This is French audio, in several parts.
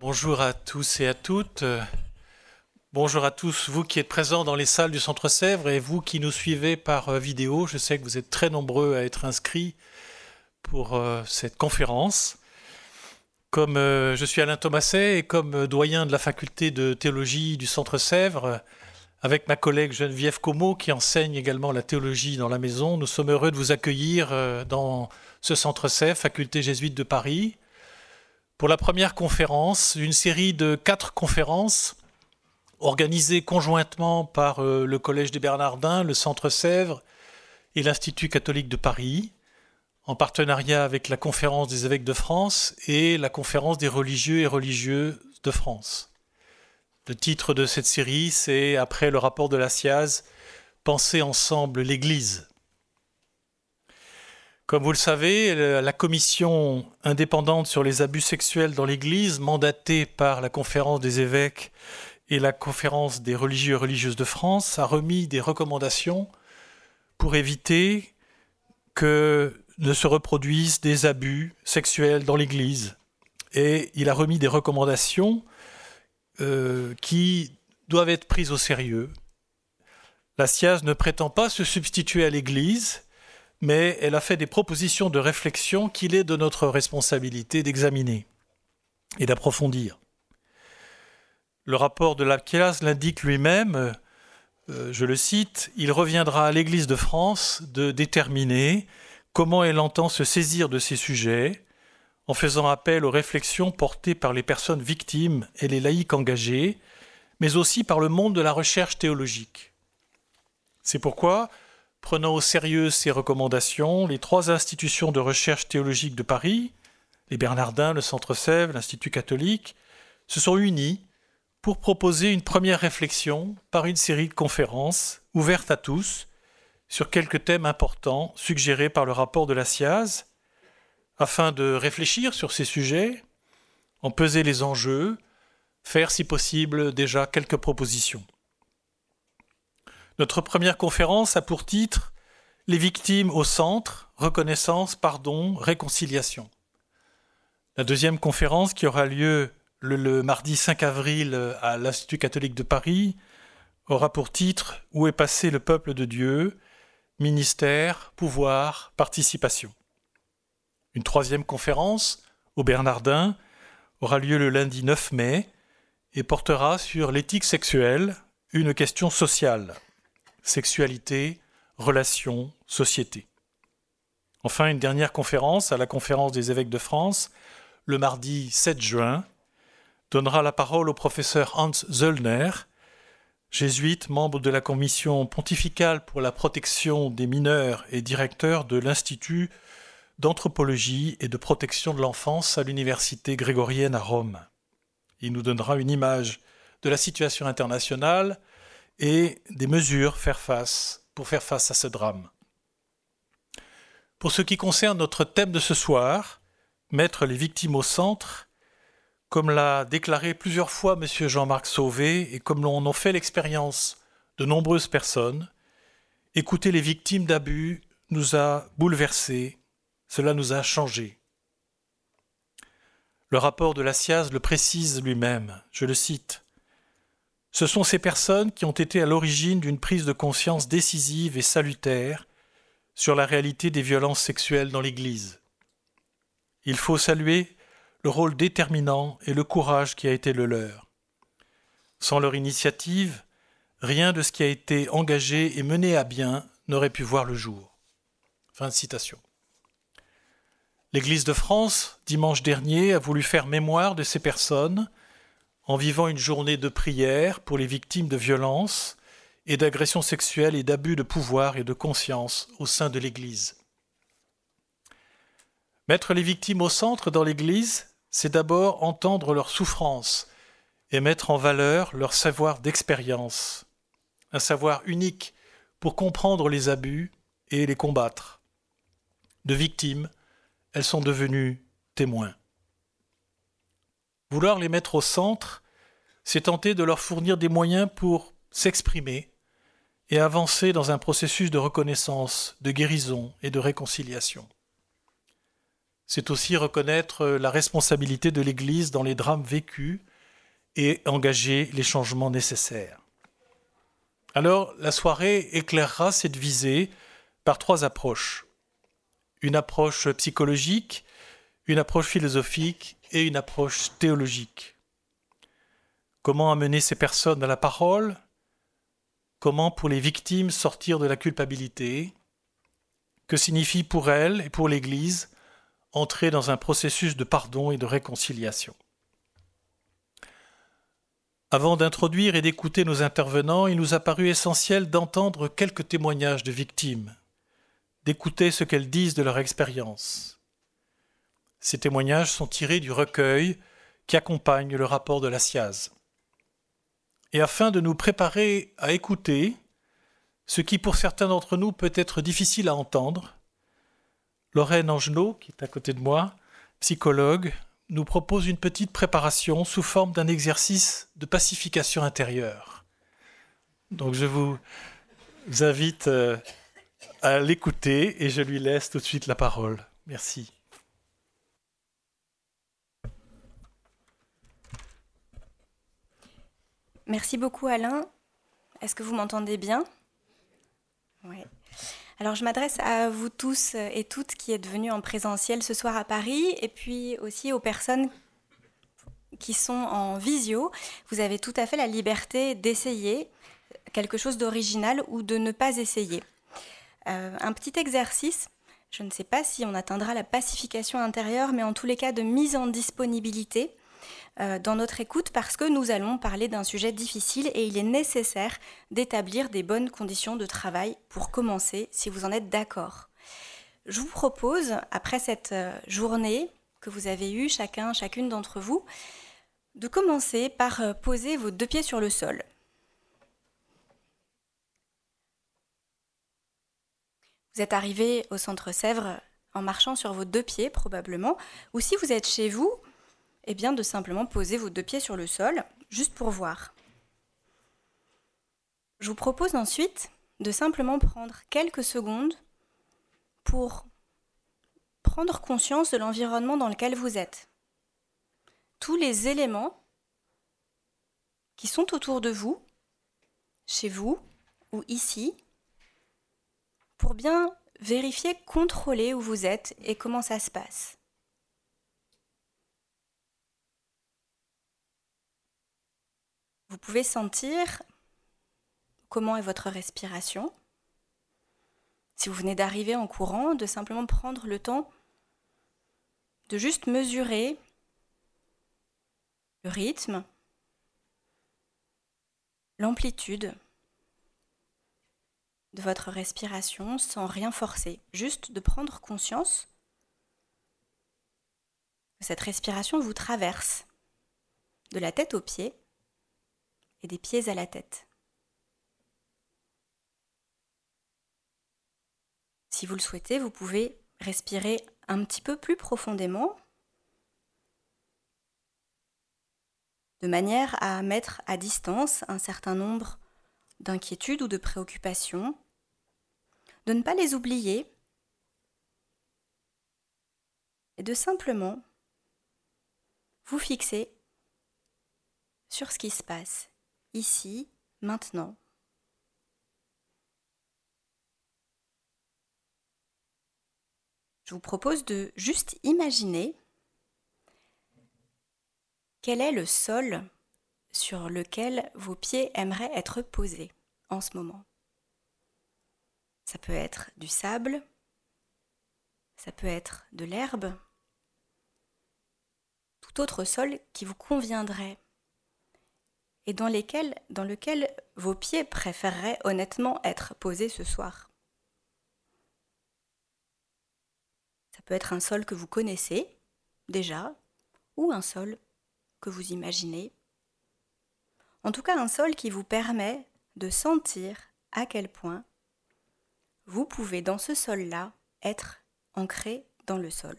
Bonjour à tous et à toutes. Bonjour à tous, vous qui êtes présents dans les salles du Centre Sèvres et vous qui nous suivez par euh, vidéo. Je sais que vous êtes très nombreux à être inscrits pour euh, cette conférence. Comme euh, je suis Alain Thomaset et comme doyen de la faculté de théologie du Centre Sèvres, avec ma collègue Geneviève Como qui enseigne également la théologie dans la maison, nous sommes heureux de vous accueillir dans ce Centre Sèvres, faculté jésuite de Paris pour la première conférence, une série de quatre conférences organisées conjointement par euh, le Collège des Bernardins, le Centre Sèvres et l'Institut catholique de Paris, en partenariat avec la Conférence des évêques de France et la Conférence des religieux et religieuses de France. Le titre de cette série, c'est, après le rapport de la SIAZ, Penser ensemble l'Église. Comme vous le savez, la commission indépendante sur les abus sexuels dans l'Église, mandatée par la conférence des évêques et la conférence des religieux et religieuses de France, a remis des recommandations pour éviter que ne se reproduisent des abus sexuels dans l'Église. Et il a remis des recommandations euh, qui doivent être prises au sérieux. La SIAZ ne prétend pas se substituer à l'Église, mais elle a fait des propositions de réflexion qu'il est de notre responsabilité d'examiner et d'approfondir. Le rapport de la classe l'indique lui-même, euh, je le cite, il reviendra à l'Église de France de déterminer comment elle entend se saisir de ces sujets, en faisant appel aux réflexions portées par les personnes victimes et les laïcs engagés, mais aussi par le monde de la recherche théologique. C'est pourquoi Prenant au sérieux ces recommandations, les trois institutions de recherche théologique de Paris, les Bernardins, le Centre Sèvres, l'Institut catholique, se sont unis pour proposer une première réflexion par une série de conférences ouvertes à tous sur quelques thèmes importants suggérés par le rapport de la SIAZ, afin de réfléchir sur ces sujets, en peser les enjeux, faire si possible déjà quelques propositions. Notre première conférence a pour titre Les victimes au centre, reconnaissance, pardon, réconciliation. La deuxième conférence qui aura lieu le, mardi 5 avril à l'Institut catholique de Paris aura pour titre Où est passé le peuple de Dieu? Ministère, pouvoir, participation. Une troisième conférence au Bernardin aura lieu le lundi 9 mai et portera sur l'éthique sexuelle, une question sociale sexualité, relations, société. Enfin, une dernière conférence à la conférence des évêques de France, le mardi 7 juin, donnera la parole au professeur Hans Zöllner, jésuite, membre de la commission pontificale pour la protection des mineurs et directeur de l'Institut d'anthropologie et de protection de l'enfance à l'Université grégorienne à Rome. Il nous donnera une image de la situation internationale et des mesures faire face, pour faire face à ce drame. Pour ce qui concerne notre thème de ce soir, mettre les victimes au centre, comme l'a déclaré plusieurs fois M. Jean-Marc Sauvé et comme l'on fait l'expérience de nombreuses personnes, écouter les victimes d'abus nous a bouleversés, cela nous a changés. Le rapport de la SIAZ le précise lui-même, je le cite. Ce sont ces personnes qui ont été à l'origine d'une prise de conscience décisive et salutaire sur la réalité des violences sexuelles dans l'Église. Il faut saluer le rôle déterminant et le courage qui a été le leur. Sans leur initiative, rien de ce qui a été engagé et mené à bien n'aurait pu voir le jour. L'Église de France, dimanche dernier, a voulu faire mémoire de ces personnes en vivant une journée de prière pour les victimes de violences et d'agressions sexuelles et d'abus de pouvoir et de conscience au sein de l'Église. Mettre les victimes au centre dans l'Église, c'est d'abord entendre leurs souffrances et mettre en valeur leur savoir d'expérience, un savoir unique pour comprendre les abus et les combattre. De victimes, elles sont devenues témoins. Vouloir les mettre au centre, c'est tenter de leur fournir des moyens pour s'exprimer et avancer dans un processus de reconnaissance, de guérison et de réconciliation. C'est aussi reconnaître la responsabilité de l'Église dans les drames vécus et engager les changements nécessaires. Alors, la soirée éclairera cette visée par trois approches. Une approche psychologique, une approche philosophique et une approche théologique. Comment amener ces personnes à la parole? Comment pour les victimes sortir de la culpabilité? Que signifie pour elles et pour l'Église entrer dans un processus de pardon et de réconciliation? Avant d'introduire et d'écouter nos intervenants, il nous a paru essentiel d'entendre quelques témoignages de victimes, d'écouter ce qu'elles disent de leur expérience. Ces témoignages sont tirés du recueil qui accompagne le rapport de la SIAZ. Et afin de nous préparer à écouter, ce qui pour certains d'entre nous peut être difficile à entendre, Lorraine Angenot, qui est à côté de moi, psychologue, nous propose une petite préparation sous forme d'un exercice de pacification intérieure. Donc je vous invite euh, à l'écouter et je lui laisse tout de suite la parole. Merci. Merci beaucoup Alain. Est-ce que vous m'entendez bien? Oui. Alors je m'adresse à vous tous et toutes qui êtes venus en présentiel ce soir à Paris et puis aussi aux personnes qui sont en visio. Vous avez tout à fait la liberté d'essayer quelque chose d'original ou de ne pas essayer. Euh, un petit exercice, je ne sais pas si on atteindra la pacification intérieure, mais en tous les cas de mise en disponibilité dans notre écoute parce que nous allons parler d'un sujet difficile et il est nécessaire d'établir des bonnes conditions de travail pour commencer, si vous en êtes d'accord. Je vous propose, après cette euh, journée que vous avez eue, chacun, chacune d'entre vous, de commencer par euh, poser vos deux pieds sur le sol. Vous êtes arrivé au centre Sèvres en marchant sur vos deux pieds probablement, ou si vous êtes chez vous, eh bien de simplement poser vos deux pieds sur le sol, juste pour voir. Je vous propose ensuite de simplement prendre quelques secondes pour prendre conscience de l'environnement dans lequel vous êtes. Tous les éléments qui sont autour de vous, chez vous ou ici, pour bien vérifier, contrôler où vous êtes et comment ça se passe. Vous pouvez sentir comment est votre respiration. Si vous venez d'arriver en courant, de simplement prendre le temps de juste mesurer le rythme, l'amplitude de votre respiration sans rien forcer, juste de prendre conscience que cette respiration vous traverse de la tête aux pieds et des pieds à la tête. Si vous le souhaitez, vous pouvez respirer un petit peu plus profondément de manière à mettre à distance un certain nombre d'inquiétudes ou de préoccupations, de ne pas les oublier et de simplement vous fixer sur ce qui se passe ici, maintenant. Je vous propose de juste imaginer quel est le sol sur lequel vos pieds aimeraient être posés en ce moment. Ça peut être du sable, ça peut être de l'herbe, tout autre sol qui vous conviendrait et dans, lesquels, lequel vos pieds préféreraient honnêtement être posés ce soir. Ça peut être un sol que vous connaissez déjà ou un sol que vous imaginez. En tout cas, un sol qui vous permet de sentir à quel point vous pouvez dans ce sol-là être ancré dans le sol.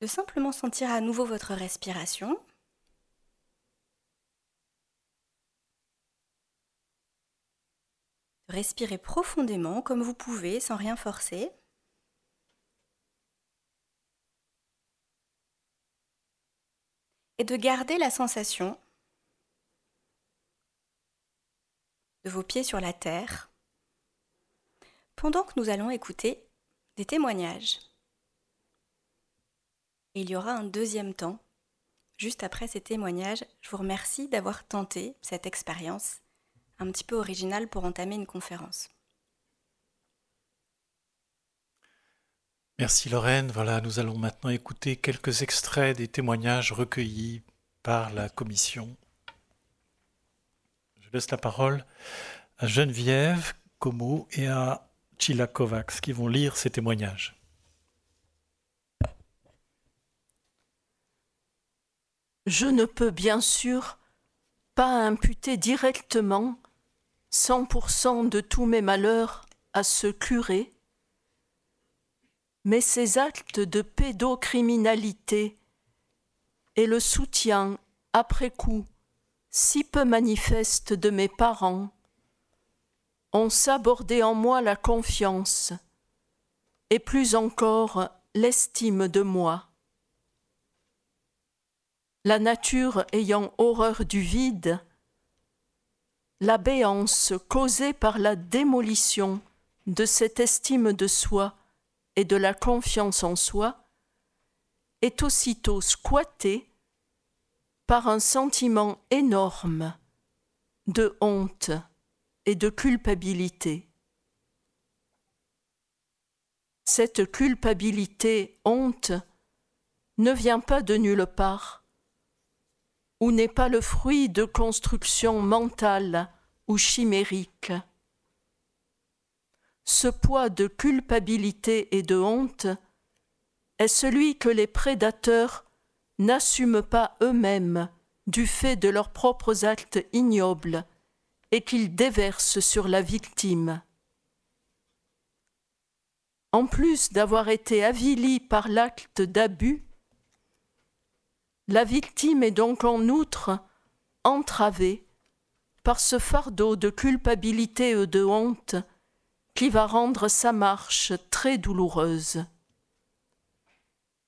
De simplement sentir à nouveau votre respiration. Respirez profondément comme vous pouvez sans rien forcer. Et de garder la sensation de vos pieds sur la terre pendant que nous allons écouter des témoignages. Il y aura un deuxième temps. Juste après ces témoignages, je vous remercie d'avoir tenté cette expérience un petit peu originale pour entamer une conférence. Merci Lorraine. Voilà, nous allons maintenant écouter quelques extraits des témoignages recueillis par la commission je laisse la parole à Geneviève Como et à Chila Kovacs qui vont lire ces témoignages. Je ne peux bien sûr pas imputer directement 100% de tous mes malheurs à ce curé, mais ces actes de pédocriminalité et le soutien après coup si peu manifeste de mes parents, ont sabordé en moi la confiance, et plus encore l'estime de moi. La nature ayant horreur du vide, la béance causée par la démolition de cette estime de soi et de la confiance en soi est aussitôt squattée par un sentiment énorme de honte et de culpabilité. Cette culpabilité, honte, ne vient pas de nulle part, ou n'est pas le fruit de constructions mentales ou chimériques. Ce poids de culpabilité et de honte est celui que les prédateurs n'assument pas eux-mêmes du fait de leurs propres actes ignobles et qu'ils déversent sur la victime. En plus d'avoir été avilie par l'acte d'abus, la victime est donc en outre entravée par ce fardeau de culpabilité et de honte qui va rendre sa marche très douloureuse.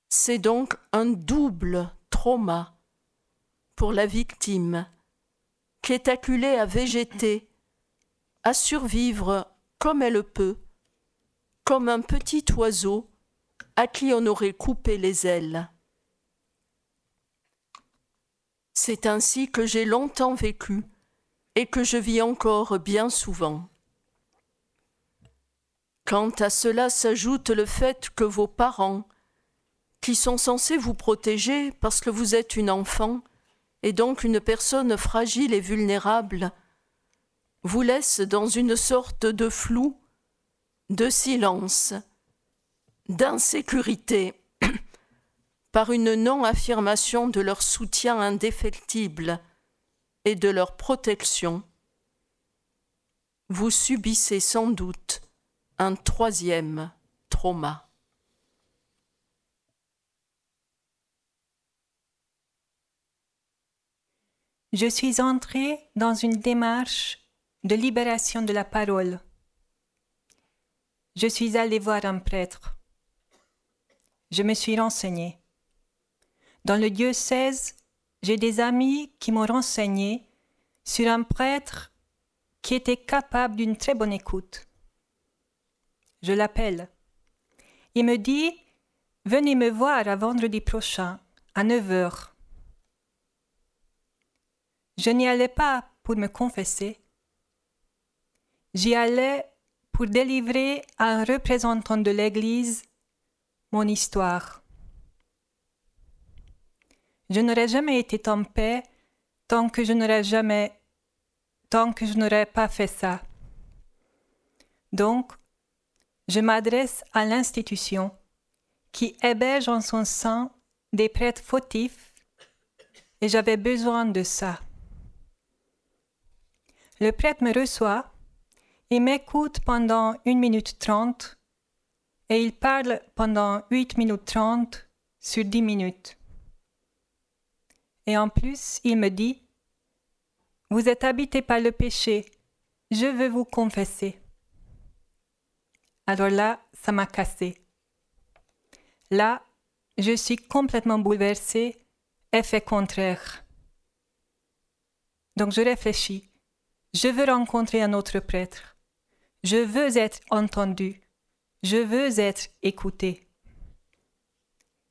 C'est donc un double trauma pour la victime qui est acculée à végéter, à survivre comme elle peut, comme un petit oiseau à qui on aurait coupé les ailes. C'est ainsi que j'ai longtemps vécu et que je vis encore bien souvent. Quant à cela s'ajoute le fait que vos parents, qui sont censés vous protéger parce que vous êtes une enfant et donc une personne fragile et vulnérable, vous laissent dans une sorte de flou, de silence, d'insécurité, par une non-affirmation de leur soutien indéfectible et de leur protection. Vous subissez sans doute un troisième trauma. je suis entrée dans une démarche de libération de la parole. Je suis allée voir un prêtre. Je me suis renseignée. Dans le diocèse, j'ai des amis qui m'ont renseigné sur un prêtre qui était capable d'une très bonne écoute. Je l'appelle. Il me dit Venez me voir à vendredi prochain, à 9 heures. Je n'y allais pas pour me confesser. J'y allais pour délivrer à un représentant de l'Église mon histoire. Je n'aurais jamais été en paix tant que je n'aurais jamais, tant que je n'aurais pas fait ça. Donc, je m'adresse à l'institution qui héberge en son sein des prêtres fautifs et j'avais besoin de ça. Le prêtre me reçoit et m'écoute pendant une minute trente et il parle pendant huit minutes trente sur dix minutes. Et en plus, il me dit Vous êtes habité par le péché, je veux vous confesser. Alors là, ça m'a cassé. Là, je suis complètement bouleversée, effet contraire. Donc je réfléchis. Je veux rencontrer un autre prêtre. Je veux être entendu. Je veux être écouté.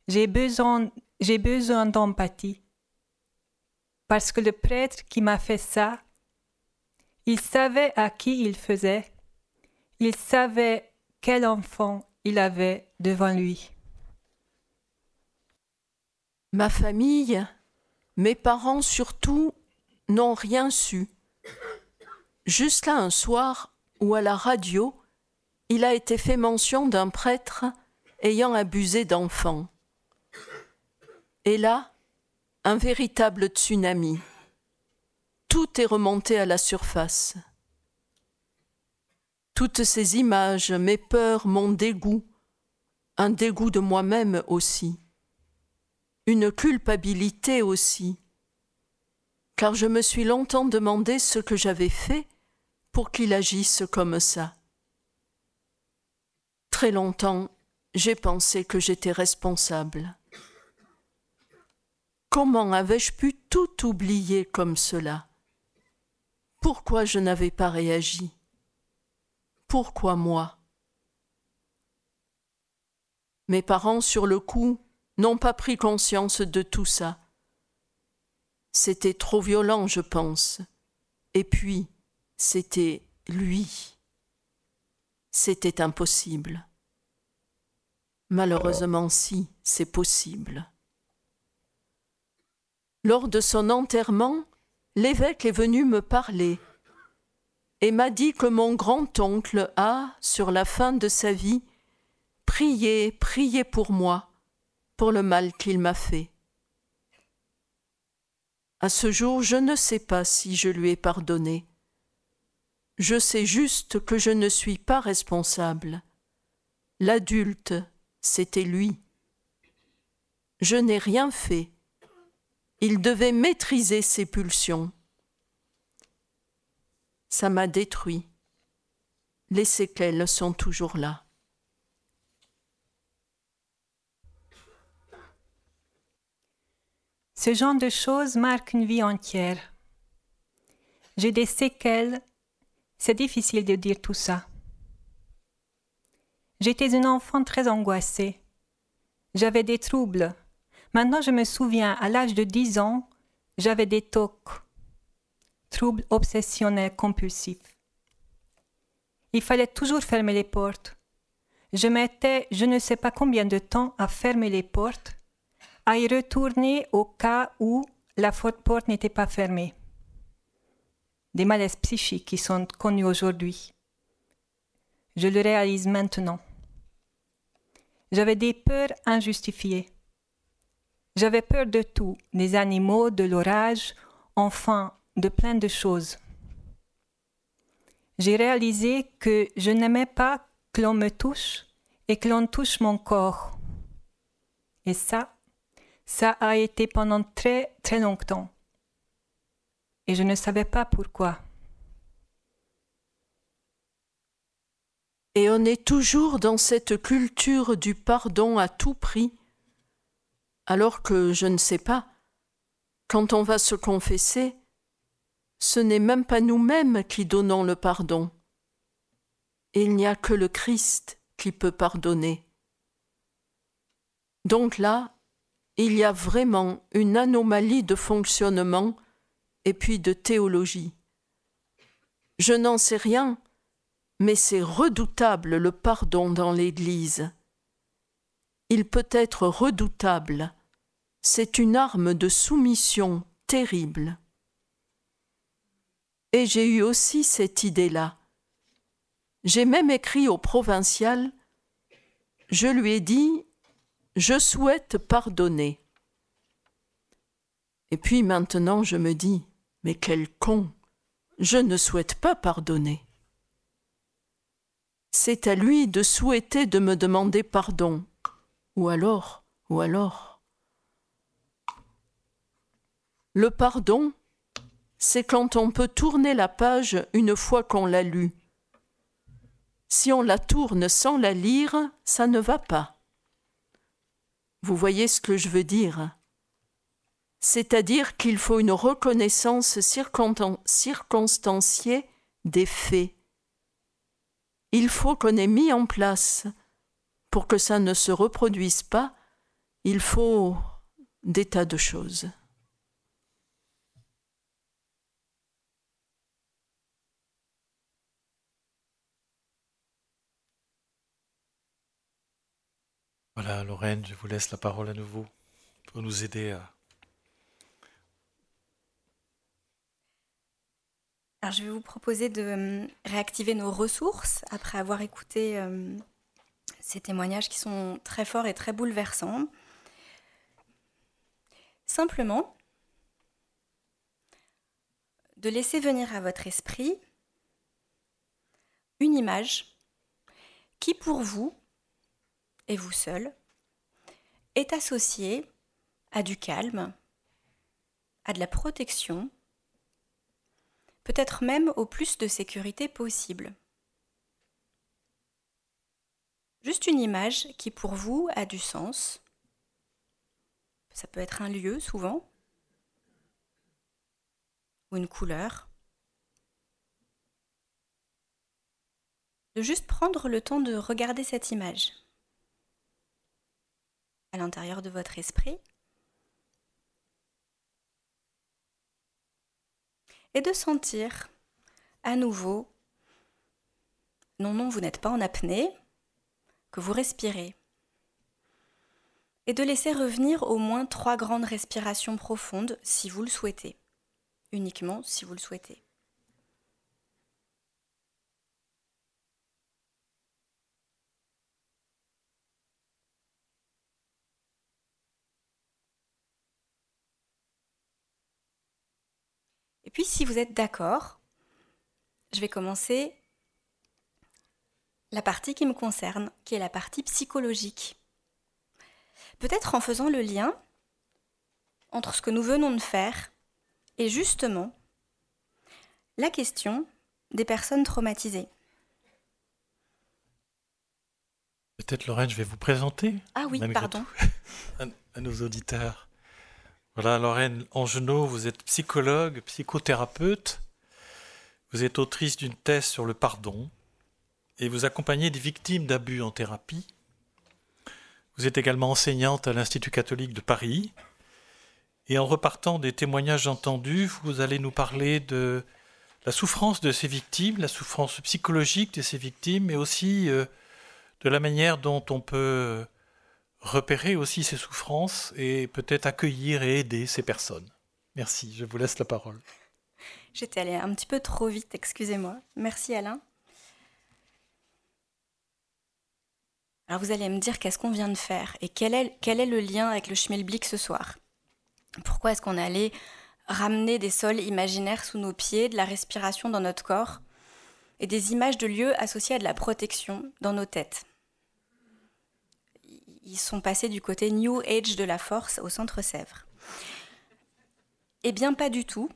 J'ai besoin, j'ai besoin d'empathie. Parce que le prêtre qui m'a fait ça, il savait à qui il faisait. Il savait quel enfant il avait devant lui. Ma famille, mes parents surtout, n'ont rien su. Juste là un soir où à la radio, il a été fait mention d'un prêtre ayant abusé d'enfants. Et là, un véritable tsunami. Tout est remonté à la surface. Toutes ces images, mes peurs, mon dégoût, un dégoût de moi-même aussi, une culpabilité aussi, car je me suis longtemps demandé ce que j'avais fait pour qu'il agisse comme ça. Très longtemps, j'ai pensé que j'étais responsable. Comment avais-je pu tout oublier comme cela? Pourquoi je n'avais pas réagi? Pourquoi moi? Mes parents, sur le coup, n'ont pas pris conscience de tout ça. C'était trop violent, je pense. Et puis, c'était lui. C'était impossible. Malheureusement, si, c'est possible. Lors de son enterrement, l'évêque est venu me parler et m'a dit que mon grand-oncle a, sur la fin de sa vie, prié, prié pour moi, pour le mal qu'il m'a fait. À ce jour, je ne sais pas si je lui ai pardonné. Je sais juste que je ne suis pas responsable. L'adulte, c'était lui. Je n'ai rien fait. Il devait maîtriser ses pulsions. Ça m'a détruit. Les séquelles sont toujours là. Ce genre de choses marque une vie entière. J'ai des séquelles. C'est difficile de dire tout ça. J'étais une enfant très angoissée. J'avais des troubles. Maintenant, je me souviens, à l'âge de 10 ans, j'avais des TOC, troubles obsessionnels compulsifs. Il fallait toujours fermer les portes. Je mettais je ne sais pas combien de temps à fermer les portes à y retourner au cas où la porte n'était pas fermée. Des malaises psychiques qui sont connus aujourd'hui. Je le réalise maintenant. J'avais des peurs injustifiées. J'avais peur de tout, des animaux, de l'orage, enfin de plein de choses. J'ai réalisé que je n'aimais pas que l'on me touche et que l'on touche mon corps. Et ça, ça a été pendant très très longtemps. Et je ne savais pas pourquoi. Et on est toujours dans cette culture du pardon à tout prix, alors que je ne sais pas, quand on va se confesser, ce n'est même pas nous-mêmes qui donnons le pardon. Il n'y a que le Christ qui peut pardonner. Donc là, il y a vraiment une anomalie de fonctionnement et puis de théologie. Je n'en sais rien, mais c'est redoutable le pardon dans l'Église. Il peut être redoutable. C'est une arme de soumission terrible. Et j'ai eu aussi cette idée-là. J'ai même écrit au provincial. Je lui ai dit je souhaite pardonner. Et puis maintenant je me dis, mais quel con, je ne souhaite pas pardonner. C'est à lui de souhaiter de me demander pardon. Ou alors, ou alors. Le pardon, c'est quand on peut tourner la page une fois qu'on l'a lue. Si on la tourne sans la lire, ça ne va pas. Vous voyez ce que je veux dire? C'est-à-dire qu'il faut une reconnaissance circonstanciée des faits. Il faut qu'on ait mis en place, pour que ça ne se reproduise pas, il faut des tas de choses. Voilà, Lorraine, je vous laisse la parole à nouveau pour nous aider à... Alors, je vais vous proposer de euh, réactiver nos ressources après avoir écouté euh, ces témoignages qui sont très forts et très bouleversants. Simplement, de laisser venir à votre esprit une image qui, pour vous, et vous seul, est associé à du calme, à de la protection, peut-être même au plus de sécurité possible. Juste une image qui pour vous a du sens. Ça peut être un lieu souvent, ou une couleur. De juste prendre le temps de regarder cette image l'intérieur de votre esprit. Et de sentir à nouveau, non, non, vous n'êtes pas en apnée, que vous respirez. Et de laisser revenir au moins trois grandes respirations profondes si vous le souhaitez, uniquement si vous le souhaitez. Et puis si vous êtes d'accord, je vais commencer la partie qui me concerne, qui est la partie psychologique. Peut-être en faisant le lien entre ce que nous venons de faire et justement la question des personnes traumatisées. Peut-être Lorraine, je vais vous présenter. Ah oui, pardon. à nos auditeurs. Voilà, Lorraine Angenot, vous êtes psychologue, psychothérapeute. Vous êtes autrice d'une thèse sur le pardon et vous accompagnez des victimes d'abus en thérapie. Vous êtes également enseignante à l'Institut catholique de Paris. Et en repartant des témoignages entendus, vous allez nous parler de la souffrance de ces victimes, la souffrance psychologique de ces victimes, mais aussi euh, de la manière dont on peut repérer aussi ces souffrances et peut-être accueillir et aider ces personnes. Merci, je vous laisse la parole. J'étais allée un petit peu trop vite, excusez-moi. Merci Alain. Alors vous allez me dire qu'est-ce qu'on vient de faire et quel est, quel est le lien avec le schmilblick ce soir? Pourquoi est-ce qu'on allait ramener des sols imaginaires sous nos pieds, de la respiration dans notre corps et des images de lieux associés à de la protection dans nos têtes? Ils sont passés du côté New Age de la force au centre Sèvres. Eh bien, pas du tout.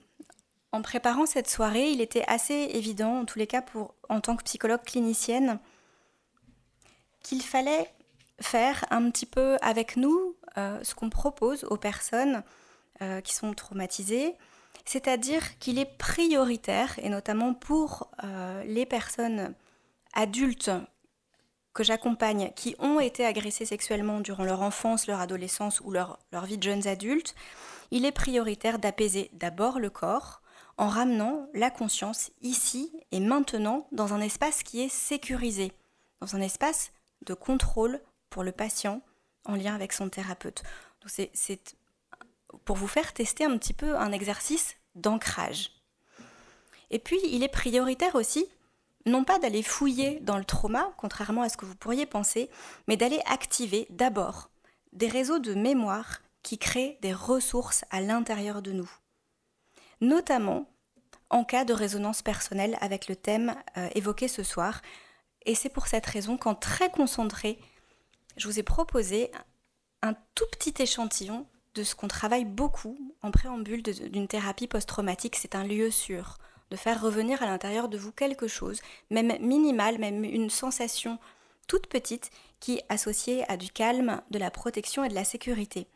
En préparant cette soirée, il était assez évident, en tous les cas pour, en tant que psychologue clinicienne, qu'il fallait faire un petit peu avec nous euh, ce qu'on propose aux personnes euh, qui sont traumatisées, c'est-à-dire qu'il est prioritaire, et notamment pour euh, les personnes adultes que j'accompagne qui ont été agressés sexuellement durant leur enfance, leur adolescence ou leur, leur vie de jeunes adultes, il est prioritaire d'apaiser d'abord le corps en ramenant la conscience ici et maintenant dans un espace qui est sécurisé, dans un espace de contrôle pour le patient en lien avec son thérapeute. C'est pour vous faire tester un petit peu un exercice d'ancrage. Et puis, il est prioritaire aussi non pas d'aller fouiller dans le trauma, contrairement à ce que vous pourriez penser, mais d'aller activer d'abord des réseaux de mémoire qui créent des ressources à l'intérieur de nous, notamment en cas de résonance personnelle avec le thème euh, évoqué ce soir. Et c'est pour cette raison qu'en très concentré, je vous ai proposé un tout petit échantillon de ce qu'on travaille beaucoup en préambule d'une thérapie post-traumatique, c'est un lieu sûr, de faire revenir à l'intérieur de vous quelque chose, même minimal, même une sensation toute petite qui associée à du calme, de la protection et de la sécurité.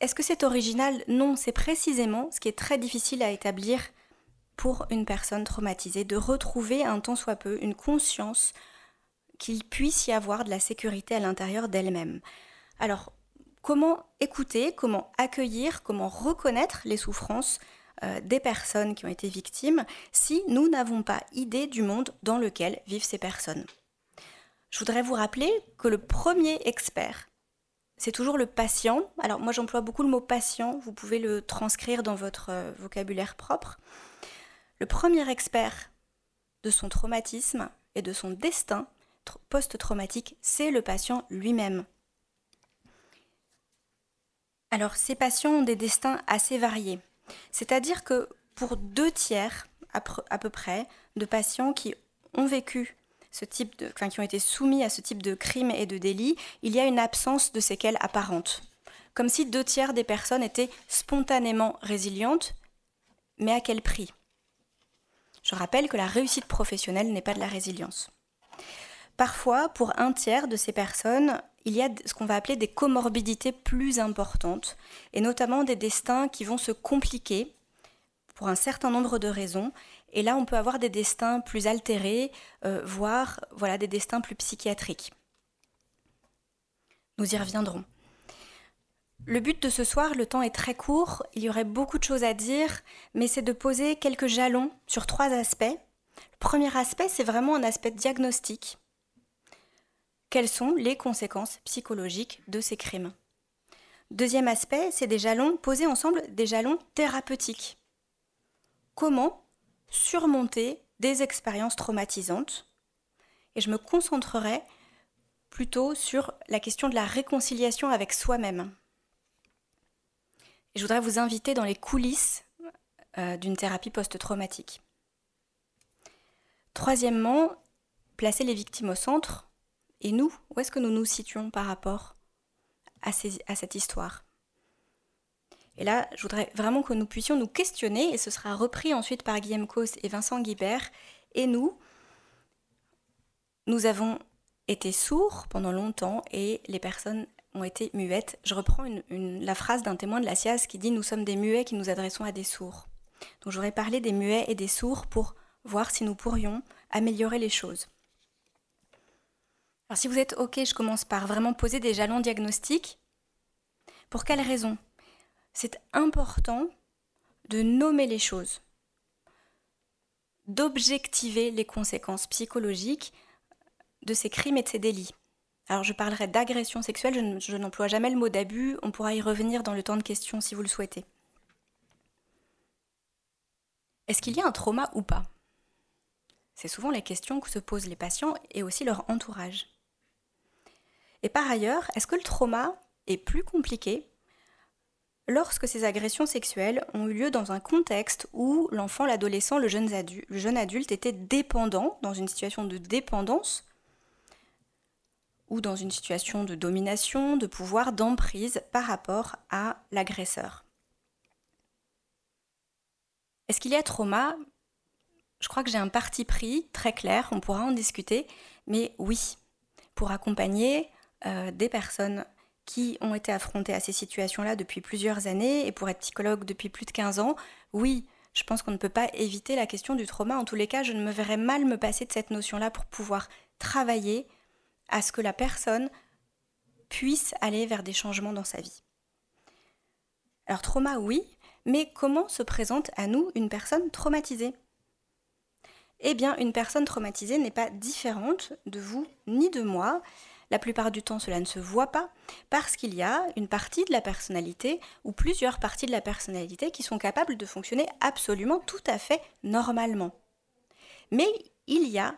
Est-ce que c'est original? Non, c'est précisément ce qui est très difficile à établir pour une personne traumatisée, de retrouver un tant soit peu une conscience qu'il puisse y avoir de la sécurité à l'intérieur d'elle-même. Alors, comment écouter, comment accueillir, comment reconnaître les souffrances euh, des personnes qui ont été victimes si nous n'avons pas idée du monde dans lequel vivent ces personnes Je voudrais vous rappeler que le premier expert, c'est toujours le patient. Alors moi j'emploie beaucoup le mot patient, vous pouvez le transcrire dans votre euh, vocabulaire propre. Le premier expert de son traumatisme et de son destin post-traumatique, c'est le patient lui-même. Alors, ces patients ont des destins assez variés. C'est-à-dire que pour deux tiers, à peu près, de patients qui ont vécu ce type de, qui ont été soumis à ce type de crimes et de délits, il y a une absence de séquelles apparentes. Comme si deux tiers des personnes étaient spontanément résilientes, mais à quel prix? Je rappelle que la réussite professionnelle n'est pas de la résilience. Parfois, pour un tiers de ces personnes, il y a ce qu'on va appeler des comorbidités plus importantes, et notamment des destins qui vont se compliquer pour un certain nombre de raisons. Et là, on peut avoir des destins plus altérés, euh, voire voilà, des destins plus psychiatriques. Nous y reviendrons. Le but de ce soir, le temps est très court, il y aurait beaucoup de choses à dire, mais c'est de poser quelques jalons sur trois aspects. Le premier aspect, c'est vraiment un aspect diagnostique quelles sont les conséquences psychologiques de ces crimes? Deuxième aspect, c'est des jalons, posés ensemble des jalons thérapeutiques. Comment surmonter des expériences traumatisantes? Et je me concentrerai plutôt sur la question de la réconciliation avec soi-même. Et je voudrais vous inviter dans les coulisses euh, d'une thérapie post-traumatique. Troisièmement, placer les victimes au centre et nous, où est-ce que nous nous situons par rapport à, cette histoire? Et là, je voudrais vraiment que nous puissions nous questionner, et ce sera repris ensuite par Guillaume Cos et Vincent Guibert. Et nous, nous avons été sourds pendant longtemps et les personnes ont été muettes. Je reprends la phrase d'un témoin de la SIAS qui dit Nous sommes des muets qui nous adressons à des sourds. Donc j'aurais parlé des muets et des sourds pour voir si nous pourrions améliorer les choses. Alors si vous êtes OK, je commence par vraiment poser des jalons diagnostiques. Pour quelles raisons C'est important de nommer les choses, d'objectiver les conséquences psychologiques de ces crimes et de ces délits. Alors je parlerai d'agression sexuelle, je n'emploie jamais le mot d'abus, on pourra y revenir dans le temps de questions si vous le souhaitez. Est-ce qu'il y a un trauma ou pas? C'est souvent les questions que se posent les patients et aussi leur entourage. Et par ailleurs, est-ce que le trauma est plus compliqué lorsque ces agressions sexuelles ont eu lieu dans un contexte où l'enfant, l'adolescent, le, jeune adulte, le jeune adulte était dépendant, dans une situation de dépendance, ou dans une situation de domination, de pouvoir, d'emprise par rapport à l'agresseur? Est-ce qu'il y a trauma? Je crois que j'ai un parti pris très clair, on pourra en discuter, mais oui, pour accompagner euh, des personnes qui ont été affrontées à ces situations-là depuis plusieurs années et pour être psychologue depuis plus de 15 ans, oui, je pense qu'on ne peut pas éviter la question du trauma. En tous les cas, je ne me verrais mal me passer de cette notion-là pour pouvoir travailler à ce que la personne puisse aller vers des changements dans sa vie. Alors trauma, oui, mais comment se présente à nous une personne traumatisée? Eh bien, une personne traumatisée n'est pas différente de vous ni de moi. La plupart du temps, cela ne se voit pas parce qu'il y a une partie de la personnalité ou plusieurs parties de la personnalité qui sont capables de fonctionner absolument tout à fait normalement. Mais il y a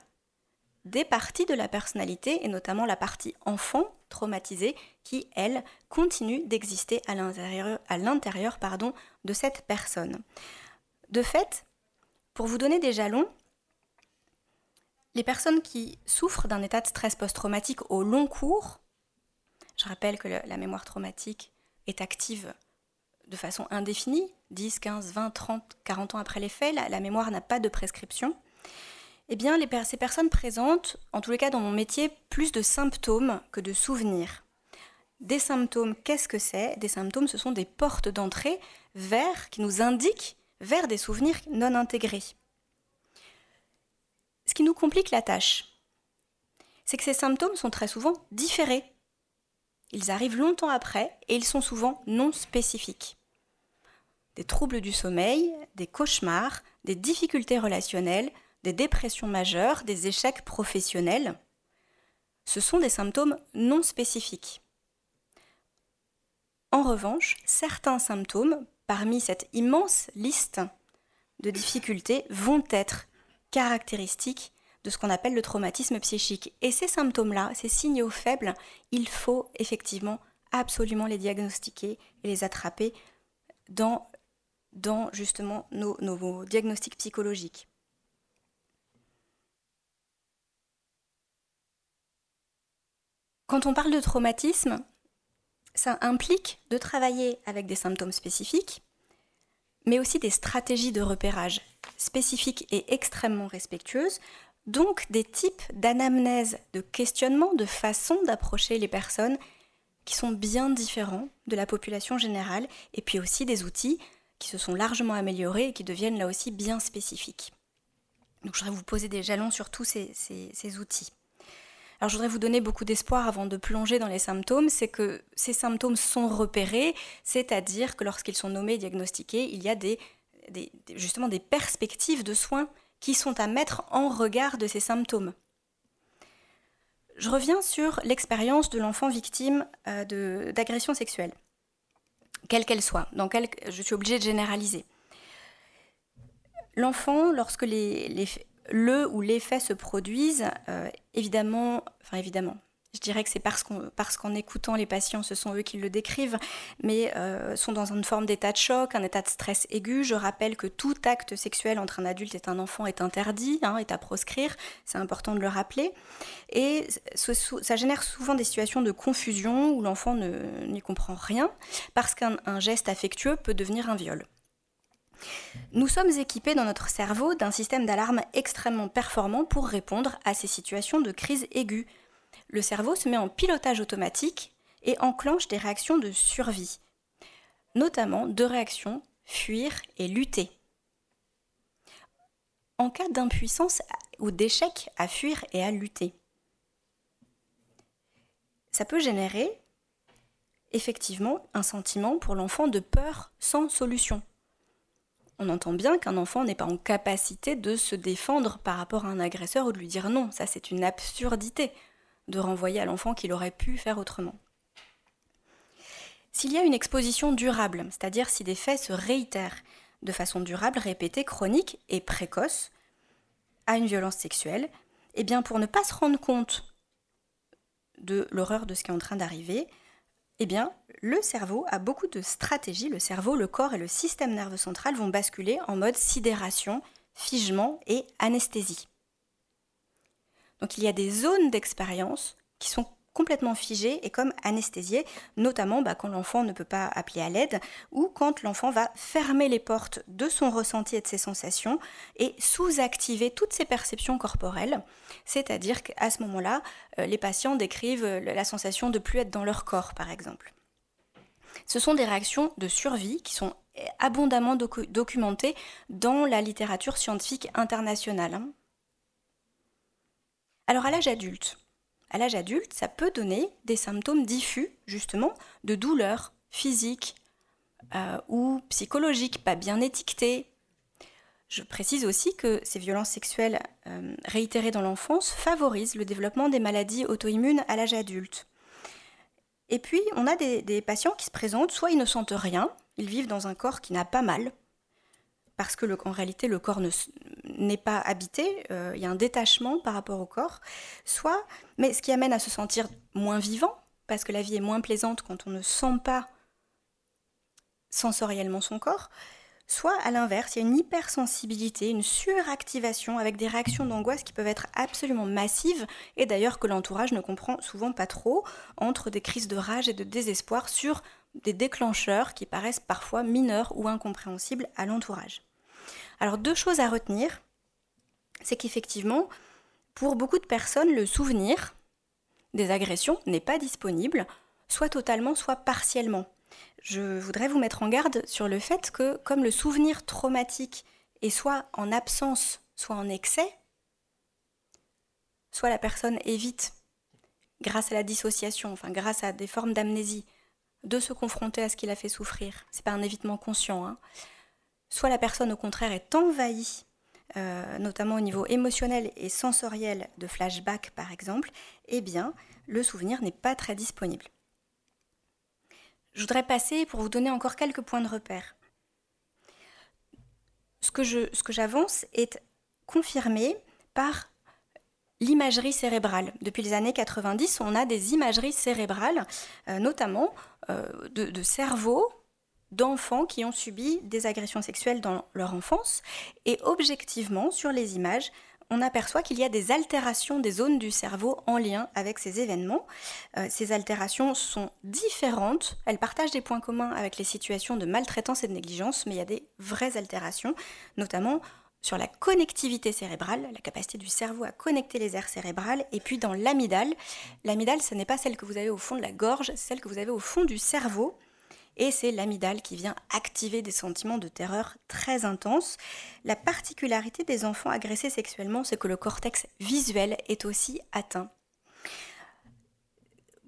des parties de la personnalité, et notamment la partie enfant traumatisée, qui, elle, continue d'exister à l'intérieur, pardon, de cette personne. De fait, pour vous donner des jalons, les personnes qui souffrent d'un état de stress post-traumatique au long cours, je rappelle que la mémoire traumatique est active de façon indéfinie, 10, 15, 20, 30, 40 ans après les faits, la, mémoire n'a pas de prescription, eh bien, ces personnes présentent, en tous les cas dans mon métier, plus de symptômes que de souvenirs. Des symptômes, qu'est-ce que c'est? Des symptômes, ce sont des portes d'entrée vers, qui nous indiquent vers des souvenirs non intégrés. Ce qui nous complique la tâche, c'est que ces symptômes sont très souvent différés. Ils arrivent longtemps après et ils sont souvent non spécifiques. Des troubles du sommeil, des cauchemars, des difficultés relationnelles, des dépressions majeures, des échecs professionnels, ce sont des symptômes non spécifiques. En revanche, certains symptômes, parmi cette immense liste de difficultés, vont être caractéristiques de ce qu'on appelle le traumatisme psychique. Et ces symptômes-là, ces signaux faibles, il faut effectivement absolument les diagnostiquer et les attraper dans, dans justement nos, nos diagnostics psychologiques. Quand on parle de traumatisme, ça implique de travailler avec des symptômes spécifiques, mais aussi des stratégies de repérage spécifiques et extrêmement respectueuses, donc des types d'anamnèse, de questionnement, de façon d'approcher les personnes qui sont bien différents de la population générale, et puis aussi des outils qui se sont largement améliorés et qui deviennent là aussi bien spécifiques. Donc je voudrais vous poser des jalons sur tous ces, ces outils. Alors je voudrais vous donner beaucoup d'espoir avant de plonger dans les symptômes, c'est que ces symptômes sont repérés, c'est-à-dire que lorsqu'ils sont nommés et diagnostiqués, il y a des, justement des perspectives de soins qui sont à mettre en regard de ces symptômes. Je reviens sur l'expérience de l'enfant victime euh, d'agression sexuelle, quelle qu'elle soit, je suis obligée de généraliser. L'enfant, lorsque le ou les faits se produisent, euh, évidemment, enfin évidemment, je dirais que c'est parce qu'en écoutant les patients, ce sont eux qui le décrivent, mais euh, sont dans une forme d'état de choc, un état de stress aigu. Je rappelle que tout acte sexuel entre un adulte et un enfant est interdit, hein, est à proscrire, c'est important de le rappeler. Et ça génère souvent des situations de confusion où l'enfant n'y comprend rien, parce qu'un geste affectueux peut devenir un viol. Nous sommes équipés dans notre cerveau d'un système d'alarme extrêmement performant pour répondre à ces situations de crise aiguë. Le cerveau se met en pilotage automatique et enclenche des réactions de survie, notamment deux réactions, fuir et lutter. En cas d'impuissance ou d'échec à fuir et à lutter, ça peut générer effectivement un sentiment pour l'enfant de peur sans solution on entend bien qu'un enfant n'est pas en capacité de se défendre par rapport à un agresseur ou de lui dire non. Ça, c'est une absurdité de renvoyer à l'enfant qu'il aurait pu faire autrement. S'il y a une exposition durable, c'est-à-dire si des faits se réitèrent de façon durable, répétée, chronique et précoce à une violence sexuelle, eh bien pour ne pas se rendre compte de l'horreur de ce qui est en train d'arriver, eh bien, le cerveau a beaucoup de stratégies. Le cerveau, le corps et le système nerveux central vont basculer en mode sidération, figement et anesthésie. Donc il y a des zones d'expérience qui sont complètement figées et comme anesthésiées, notamment bah, quand l'enfant ne peut pas appeler à l'aide ou quand l'enfant va fermer les portes de son ressenti et de ses sensations et sous-activer toutes ses perceptions corporelles. C'est-à-dire qu'à ce moment-là, euh, les patients décrivent euh, la sensation de plus être dans leur corps, par exemple. Ce sont des réactions de survie qui sont abondamment documentées dans la littérature scientifique internationale. Alors à l'âge adulte, ça peut donner des symptômes diffus, justement, de douleurs physiques euh, ou psychologiques, pas bien étiquetés. Je précise aussi que ces violences sexuelles euh, réitérées dans l'enfance favorisent le développement des maladies auto-immunes à l'âge adulte. Et puis, on a des, patients qui se présentent, soit ils ne sentent rien, ils vivent dans un corps qui n'a pas mal, parce que en réalité le corps n'est pas habité, euh, il y a un détachement par rapport au corps, soit, mais ce qui amène à se sentir moins vivant, parce que la vie est moins plaisante quand on ne sent pas sensoriellement son corps, soit à l'inverse, il y a une hypersensibilité, une suractivation avec des réactions d'angoisse qui peuvent être absolument massives et d'ailleurs que l'entourage ne comprend souvent pas trop entre des crises de rage et de désespoir sur des déclencheurs qui paraissent parfois mineurs ou incompréhensibles à l'entourage. Alors deux choses à retenir, c'est qu'effectivement, pour beaucoup de personnes, le souvenir des agressions n'est pas disponible, soit totalement, soit partiellement. Je voudrais vous mettre en garde sur le fait que comme le souvenir traumatique est soit en absence, soit en excès, soit la personne évite, grâce à la dissociation, enfin grâce à des formes d'amnésie, de se confronter à ce qui l'a fait souffrir. C'est pas un évitement conscient. Hein. Soit la personne au contraire est envahie, euh, notamment au niveau émotionnel et sensoriel de flashback par exemple, eh bien le souvenir n'est pas très disponible. Je voudrais passer pour vous donner encore quelques points de repère. Ce que, ce que j'avance est confirmé par l'imagerie cérébrale. Depuis les années 90, on a des imageries cérébrales, euh, notamment euh, de, de cerveaux d'enfants qui ont subi des agressions sexuelles dans leur enfance. Et objectivement, sur les images, on aperçoit qu'il y a des altérations des zones du cerveau en lien avec ces événements. Euh, ces altérations sont différentes, elles partagent des points communs avec les situations de maltraitance et de négligence, mais il y a des vraies altérations, notamment sur la connectivité cérébrale, la capacité du cerveau à connecter les aires cérébrales, et puis dans l'amygdale. L'amygdale, ce n'est pas celle que vous avez au fond de la gorge, c'est celle que vous avez au fond du cerveau. Et c'est l'amygdale qui vient activer des sentiments de terreur très intenses. La particularité des enfants agressés sexuellement, c'est que le cortex visuel est aussi atteint.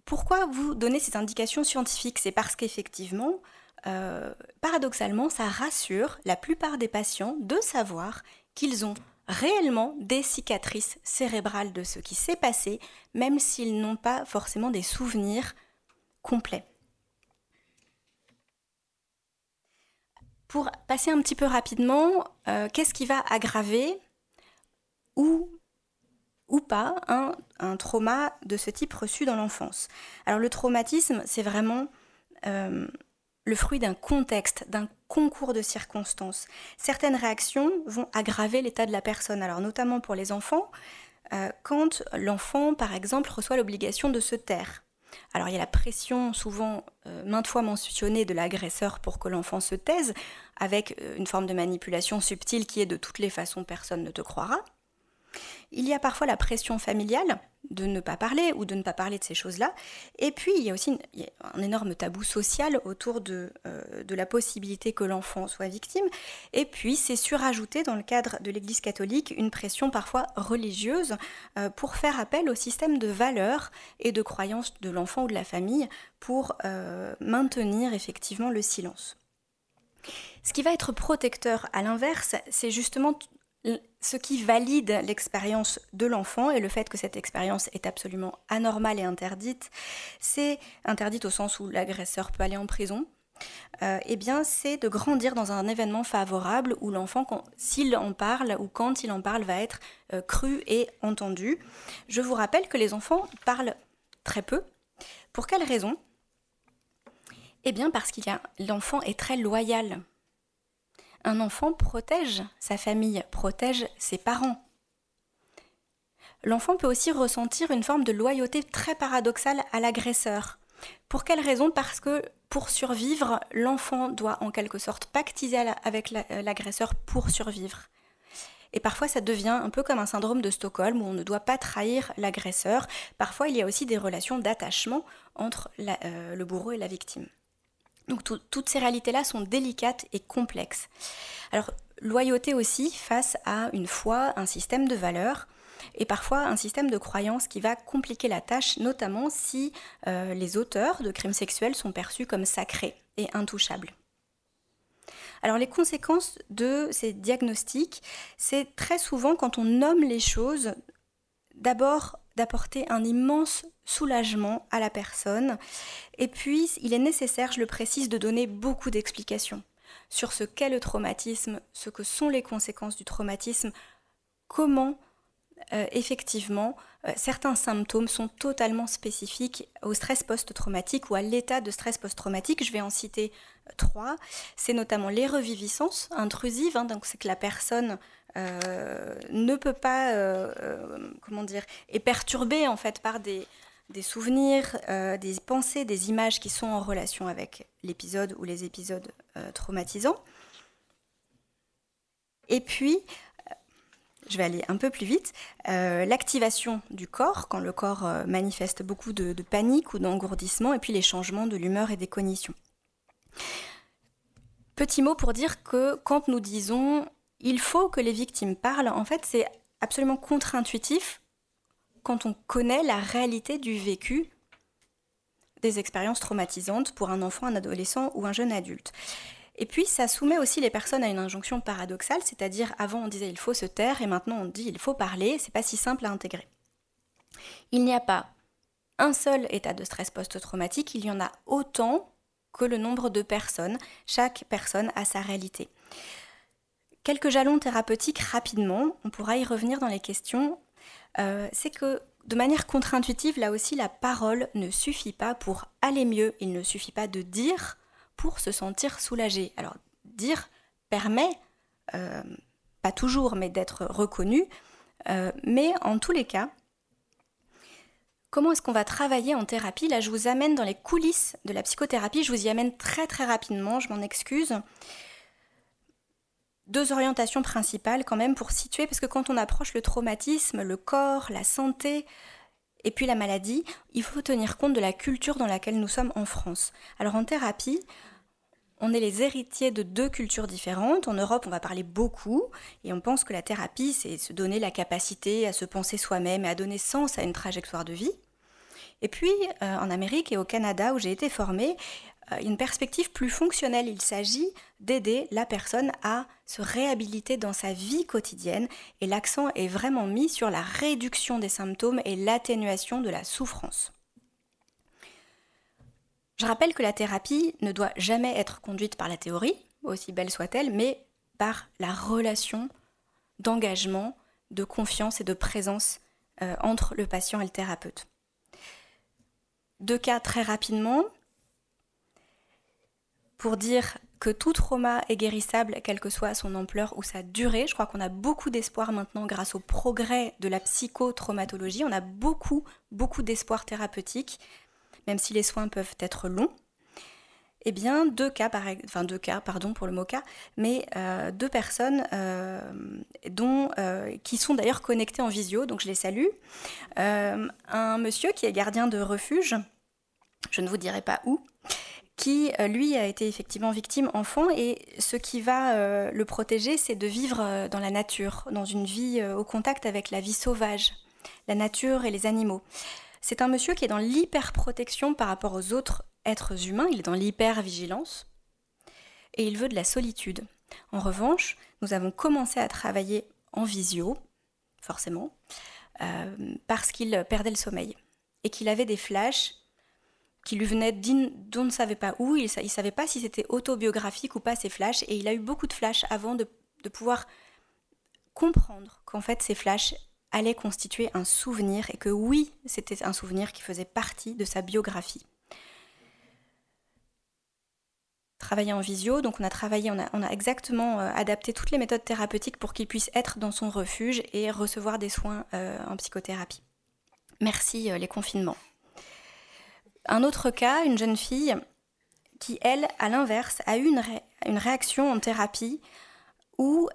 Pourquoi vous donner ces indications scientifiques? C'est parce qu'effectivement, euh, paradoxalement, ça rassure la plupart des patients de savoir qu'ils ont réellement des cicatrices cérébrales de ce qui s'est passé, même s'ils n'ont pas forcément des souvenirs complets. Pour passer un petit peu rapidement, euh, qu'est-ce qui va aggraver ou, pas un, un, trauma de ce type reçu dans l'enfance? Alors le traumatisme, c'est vraiment euh, le fruit d'un contexte, d'un concours de circonstances. Certaines réactions vont aggraver l'état de la personne, alors notamment pour les enfants, euh, quand l'enfant, par exemple, reçoit l'obligation de se taire. Alors il y a la pression souvent euh, maintes fois mentionnée de l'agresseur pour que l'enfant se taise, avec euh, une forme de manipulation subtile qui est de toutes les façons personne ne te croira. Il y a parfois la pression familiale de ne pas parler ou de ne pas parler de ces choses-là. Et puis, il y a aussi un énorme tabou social autour de, euh, de la possibilité que l'enfant soit victime. Et puis, c'est surajouté dans le cadre de l'Église catholique une pression parfois religieuse euh, pour faire appel au système de valeurs et de croyances de l'enfant ou de la famille pour euh, maintenir effectivement le silence. Ce qui va être protecteur à l'inverse, c'est justement ce qui valide l'expérience de l'enfant et le fait que cette expérience est absolument anormale et interdite, c'est interdite au sens où l'agresseur peut aller en prison. Euh, eh bien, c'est de grandir dans un événement favorable où l'enfant, s'il en parle ou quand il en parle, va être euh, cru et entendu. Je vous rappelle que les enfants parlent très peu. Pour quelle raison? Eh bien, parce qu'il l'enfant est très loyal un enfant protège sa famille, protège ses parents. L'enfant peut aussi ressentir une forme de loyauté très paradoxale à l'agresseur. Pour quelle raison? Parce que pour survivre, l'enfant doit en quelque sorte pactiser avec l'agresseur pour survivre. Et parfois, ça devient un peu comme un syndrome de Stockholm où on ne doit pas trahir l'agresseur. Parfois, il y a aussi des relations d'attachement entre euh, le bourreau et la victime. Donc toutes ces réalités-là sont délicates et complexes. Alors loyauté aussi face à une foi, un système de valeurs et parfois un système de croyances qui va compliquer la tâche, notamment si euh, les auteurs de crimes sexuels sont perçus comme sacrés et intouchables. Alors les conséquences de ces diagnostics, c'est très souvent quand on nomme les choses, d'abord d'apporter un immense soulagement à la personne. Et puis, il est nécessaire, je le précise, de donner beaucoup d'explications sur ce qu'est le traumatisme, ce que sont les conséquences du traumatisme, comment euh, effectivement euh, certains symptômes sont totalement spécifiques au stress post-traumatique ou à l'état de stress post-traumatique. Je vais en citer euh, trois. C'est notamment les reviviscences intrusives, hein, donc c'est que la personne ne peut pas, comment dire, est perturbée en fait par des, souvenirs, euh, des pensées, des images qui sont en relation avec l'épisode ou les épisodes euh, traumatisants. Et puis, euh, je vais aller un peu plus vite, l'activation du corps, quand le corps manifeste beaucoup de panique ou d'engourdissement, et puis les changements de l'humeur et des cognitions. Petit mot pour dire que quand nous disons il faut que les victimes parlent, en fait c'est absolument contre-intuitif quand on connaît la réalité du vécu des expériences traumatisantes pour un enfant, un adolescent ou un jeune adulte. Et puis ça soumet aussi les personnes à une injonction paradoxale, c'est-à-dire avant on disait il faut se taire et maintenant on dit il faut parler, c'est pas si simple à intégrer. Il n'y a pas un seul état de stress post-traumatique, il y en a autant que le nombre de personnes. Chaque personne a sa réalité. Quelques jalons thérapeutiques rapidement, on pourra y revenir dans les questions. Euh, c'est que de manière contre-intuitive, là aussi, la parole ne suffit pas pour aller mieux. Il ne suffit pas de dire pour se sentir soulagé. Alors, dire permet, euh, pas toujours, mais d'être reconnu. Euh, mais en tous les cas, comment est-ce qu'on va travailler en thérapie? Là, je vous amène dans les coulisses de la psychothérapie. Je vous y amène très très rapidement, je m'en excuse deux orientations principales quand même pour situer, parce que quand on approche le traumatisme, le corps, la santé, et puis la maladie, il faut tenir compte de la culture dans laquelle nous sommes en France. Alors en thérapie, on est les héritiers de deux cultures différentes. En Europe, on va parler beaucoup et on pense que la thérapie, c'est se donner la capacité à se penser soi-même et à donner sens à une trajectoire de vie. Et puis, euh, en Amérique et au Canada, où j'ai été formée, euh, une perspective plus fonctionnelle. Il s'agit d'aider la personne à se réhabiliter dans sa vie quotidienne et l'accent est vraiment mis sur la réduction des symptômes et l'atténuation de la souffrance. Je rappelle que la thérapie ne doit jamais être conduite par la théorie, aussi belle soit-elle, mais par la relation d'engagement, de confiance et de présence euh, entre le patient et le thérapeute. Deux cas très rapidement pour dire que tout trauma est guérissable, quelle que soit son ampleur ou sa durée. Je crois qu'on a beaucoup d'espoir maintenant grâce au progrès de la psychotraumatologie. On a beaucoup, beaucoup d'espoir thérapeutique, même si les soins peuvent être longs. Eh bien, deux cas, enfin deux cas, pardon pour le mot cas, mais euh, deux personnes euh, dont, euh, qui sont d'ailleurs connectées en visio, donc je les salue. un monsieur qui est gardien de refuge, je ne vous dirai pas où, qui, lui, a été effectivement victime enfant et ce qui va le protéger, c'est de vivre dans la nature, dans une vie au contact avec la vie sauvage, la nature et les animaux. C'est un monsieur qui est dans l'hyper-protection par rapport aux autres êtres humains, il est dans l'hyper-vigilance et il veut de la solitude. En revanche, nous avons commencé à travailler en visio, forcément, parce qu'il perdait le sommeil et qu'il avait des flashs qui lui venait d'on ne savait pas où. Il ne savait pas si c'était autobiographique ou pas ces flashs. Et il a eu beaucoup de flashs avant de, de pouvoir comprendre qu'en fait ces flashs allaient constituer un souvenir et que oui, c'était un souvenir qui faisait partie de sa biographie. Travailler en visio, donc on a travaillé, on a, exactement euh, adapté toutes les méthodes thérapeutiques pour qu'il puisse être dans son refuge et recevoir des soins euh, en psychothérapie. Merci euh, les confinements. Un autre cas, une jeune fille qui, elle, à l'inverse, a eu une, réaction en thérapie où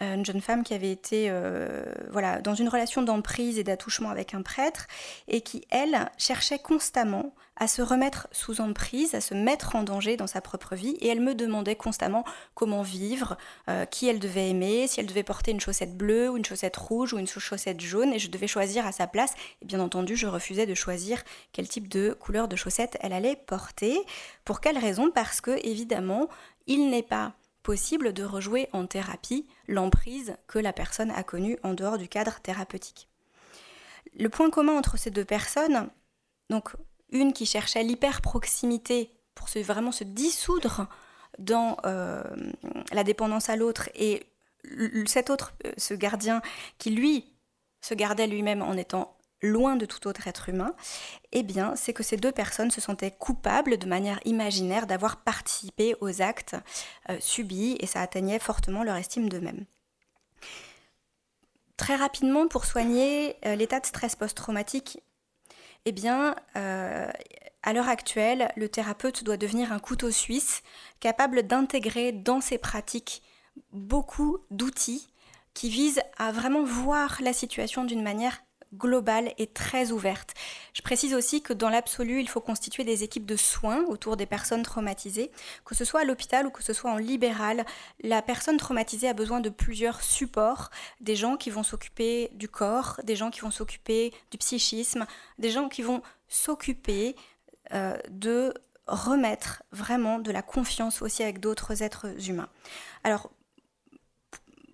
une jeune femme qui avait été euh, voilà, dans une relation d'emprise et d'attouchement avec un prêtre et qui, elle, cherchait constamment à se remettre sous emprise, à se mettre en danger dans sa propre vie. Et elle me demandait constamment comment vivre, euh, qui elle devait aimer, si elle devait porter une chaussette bleue ou une chaussette rouge ou une chaussette jaune. Et je devais choisir à sa place. Et bien entendu, je refusais de choisir quel type de couleur de chaussette elle allait porter. Pour quelle raison? Parce que, évidemment, il n'est pas possible de rejouer en thérapie l'emprise que la personne a connue en dehors du cadre thérapeutique. Le point commun entre ces deux personnes, donc une qui cherchait l'hyper-proximité pour vraiment se dissoudre dans euh, la dépendance à l'autre, et cet autre, euh, ce gardien, qui lui se gardait lui-même en étant loin de tout autre être humain, eh bien, c'est que ces deux personnes se sentaient coupables de manière imaginaire d'avoir participé aux actes euh, subis, et ça atteignait fortement leur estime d'eux-mêmes. Très rapidement, pour soigner l'état de stress post-traumatique, eh bien, euh, à l'heure actuelle, le thérapeute doit devenir un couteau suisse capable d'intégrer dans ses pratiques beaucoup d'outils qui visent à vraiment voir la situation d'une manière globale et très ouverte. Je précise aussi que dans l'absolu, il faut constituer des équipes de soins autour des personnes traumatisées, que ce soit à l'hôpital ou que ce soit en libéral. La personne traumatisée a besoin de plusieurs supports, des gens qui vont s'occuper du corps, des gens qui vont s'occuper du psychisme, des gens qui vont s'occuper euh, de remettre vraiment de la confiance aussi avec d'autres êtres humains. Alors,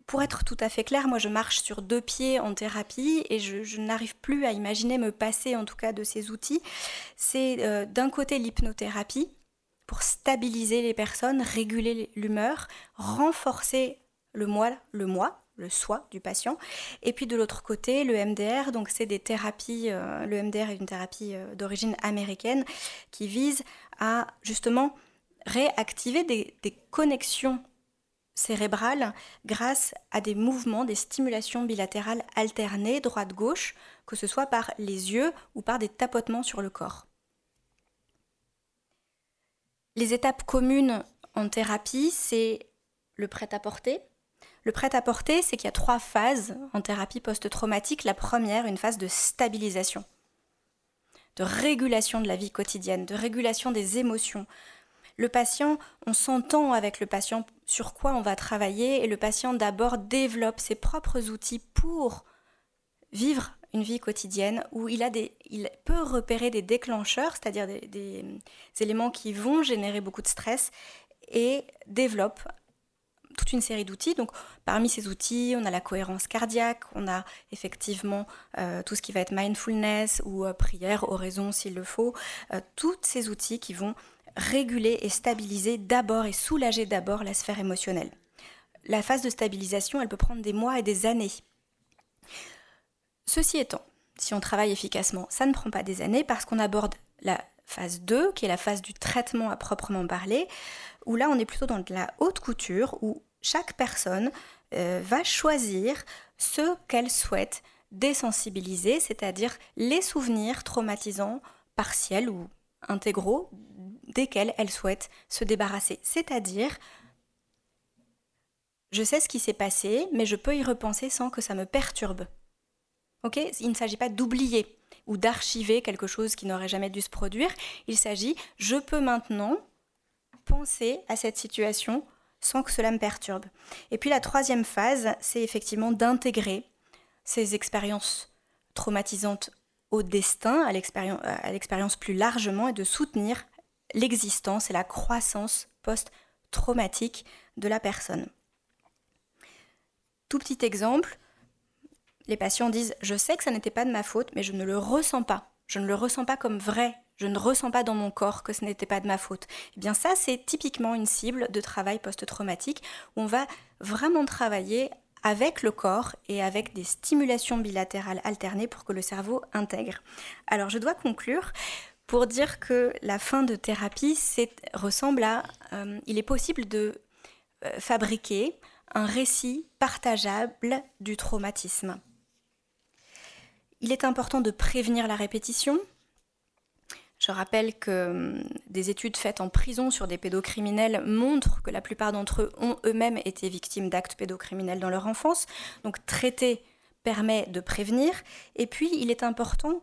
pour être tout à fait clair, moi je marche sur deux pieds en thérapie et je, n'arrive plus à imaginer me passer en tout cas de ces outils. C'est euh, d'un côté l'hypnothérapie pour stabiliser les personnes, réguler l'humeur, renforcer le moi, le moi, le soi du patient. Et puis de l'autre côté, le MDR, donc c'est des thérapies, euh, le MDR est une thérapie euh, d'origine américaine qui vise à justement réactiver des, des connexions cérébrale grâce à des mouvements, des stimulations bilatérales alternées, droite-gauche, que ce soit par les yeux ou par des tapotements sur le corps. Les étapes communes en thérapie, c'est le prêt-à-porter. Le prêt-à-porter, c'est qu'il y a trois phases en thérapie post-traumatique. La première, une phase de stabilisation, de régulation de la vie quotidienne, de régulation des émotions, le patient, on s'entend avec le patient sur quoi on va travailler et le patient d'abord développe ses propres outils pour vivre une vie quotidienne où il, a des, il peut repérer des déclencheurs, c'est-à-dire des, éléments qui vont générer beaucoup de stress et développe toute une série d'outils. Donc, parmi ces outils, on a la cohérence cardiaque, on a effectivement euh, tout ce qui va être mindfulness ou euh, prière, oraison s'il le faut, euh, tous ces outils qui vont réguler et stabiliser d'abord et soulager d'abord la sphère émotionnelle. La phase de stabilisation, elle peut prendre des mois et des années. Ceci étant, si on travaille efficacement, ça ne prend pas des années parce qu'on aborde la phase 2, qui est la phase du traitement à proprement parler, où là on est plutôt dans de la haute couture, où chaque personne euh, va choisir ce qu'elle souhaite désensibiliser, c'est-à-dire les souvenirs traumatisants partiels ou intégraux desquels elle souhaite se débarrasser. C'est-à-dire, je sais ce qui s'est passé, mais je peux y repenser sans que ça me perturbe. Ok? Il ne s'agit pas d'oublier ou d'archiver quelque chose qui n'aurait jamais dû se produire. Il s'agit, je peux maintenant penser à cette situation sans que cela me perturbe. Et puis la troisième phase, c'est effectivement d'intégrer ces expériences traumatisantes au destin, à l'expérience plus largement, et de soutenir l'existence et la croissance post-traumatique de la personne. Tout petit exemple, les patients disent Je sais que ça n'était pas de ma faute, mais je ne le ressens pas. Je ne le ressens pas comme vrai. Je ne ressens pas dans mon corps que ce n'était pas de ma faute. Eh bien, ça, c'est typiquement une cible de travail post-traumatique où on va vraiment travailler avec le corps et avec des stimulations bilatérales alternées pour que le cerveau intègre. Alors, je dois conclure pour dire que la fin de thérapie ressemble à... Euh, il est possible de euh, fabriquer un récit partageable du traumatisme. Il est important de prévenir la répétition. Je rappelle que hum, des études faites en prison sur des pédocriminels montrent que la plupart d'entre eux ont eux-mêmes été victimes d'actes pédocriminels dans leur enfance. Donc traiter permet de prévenir. Et puis il est important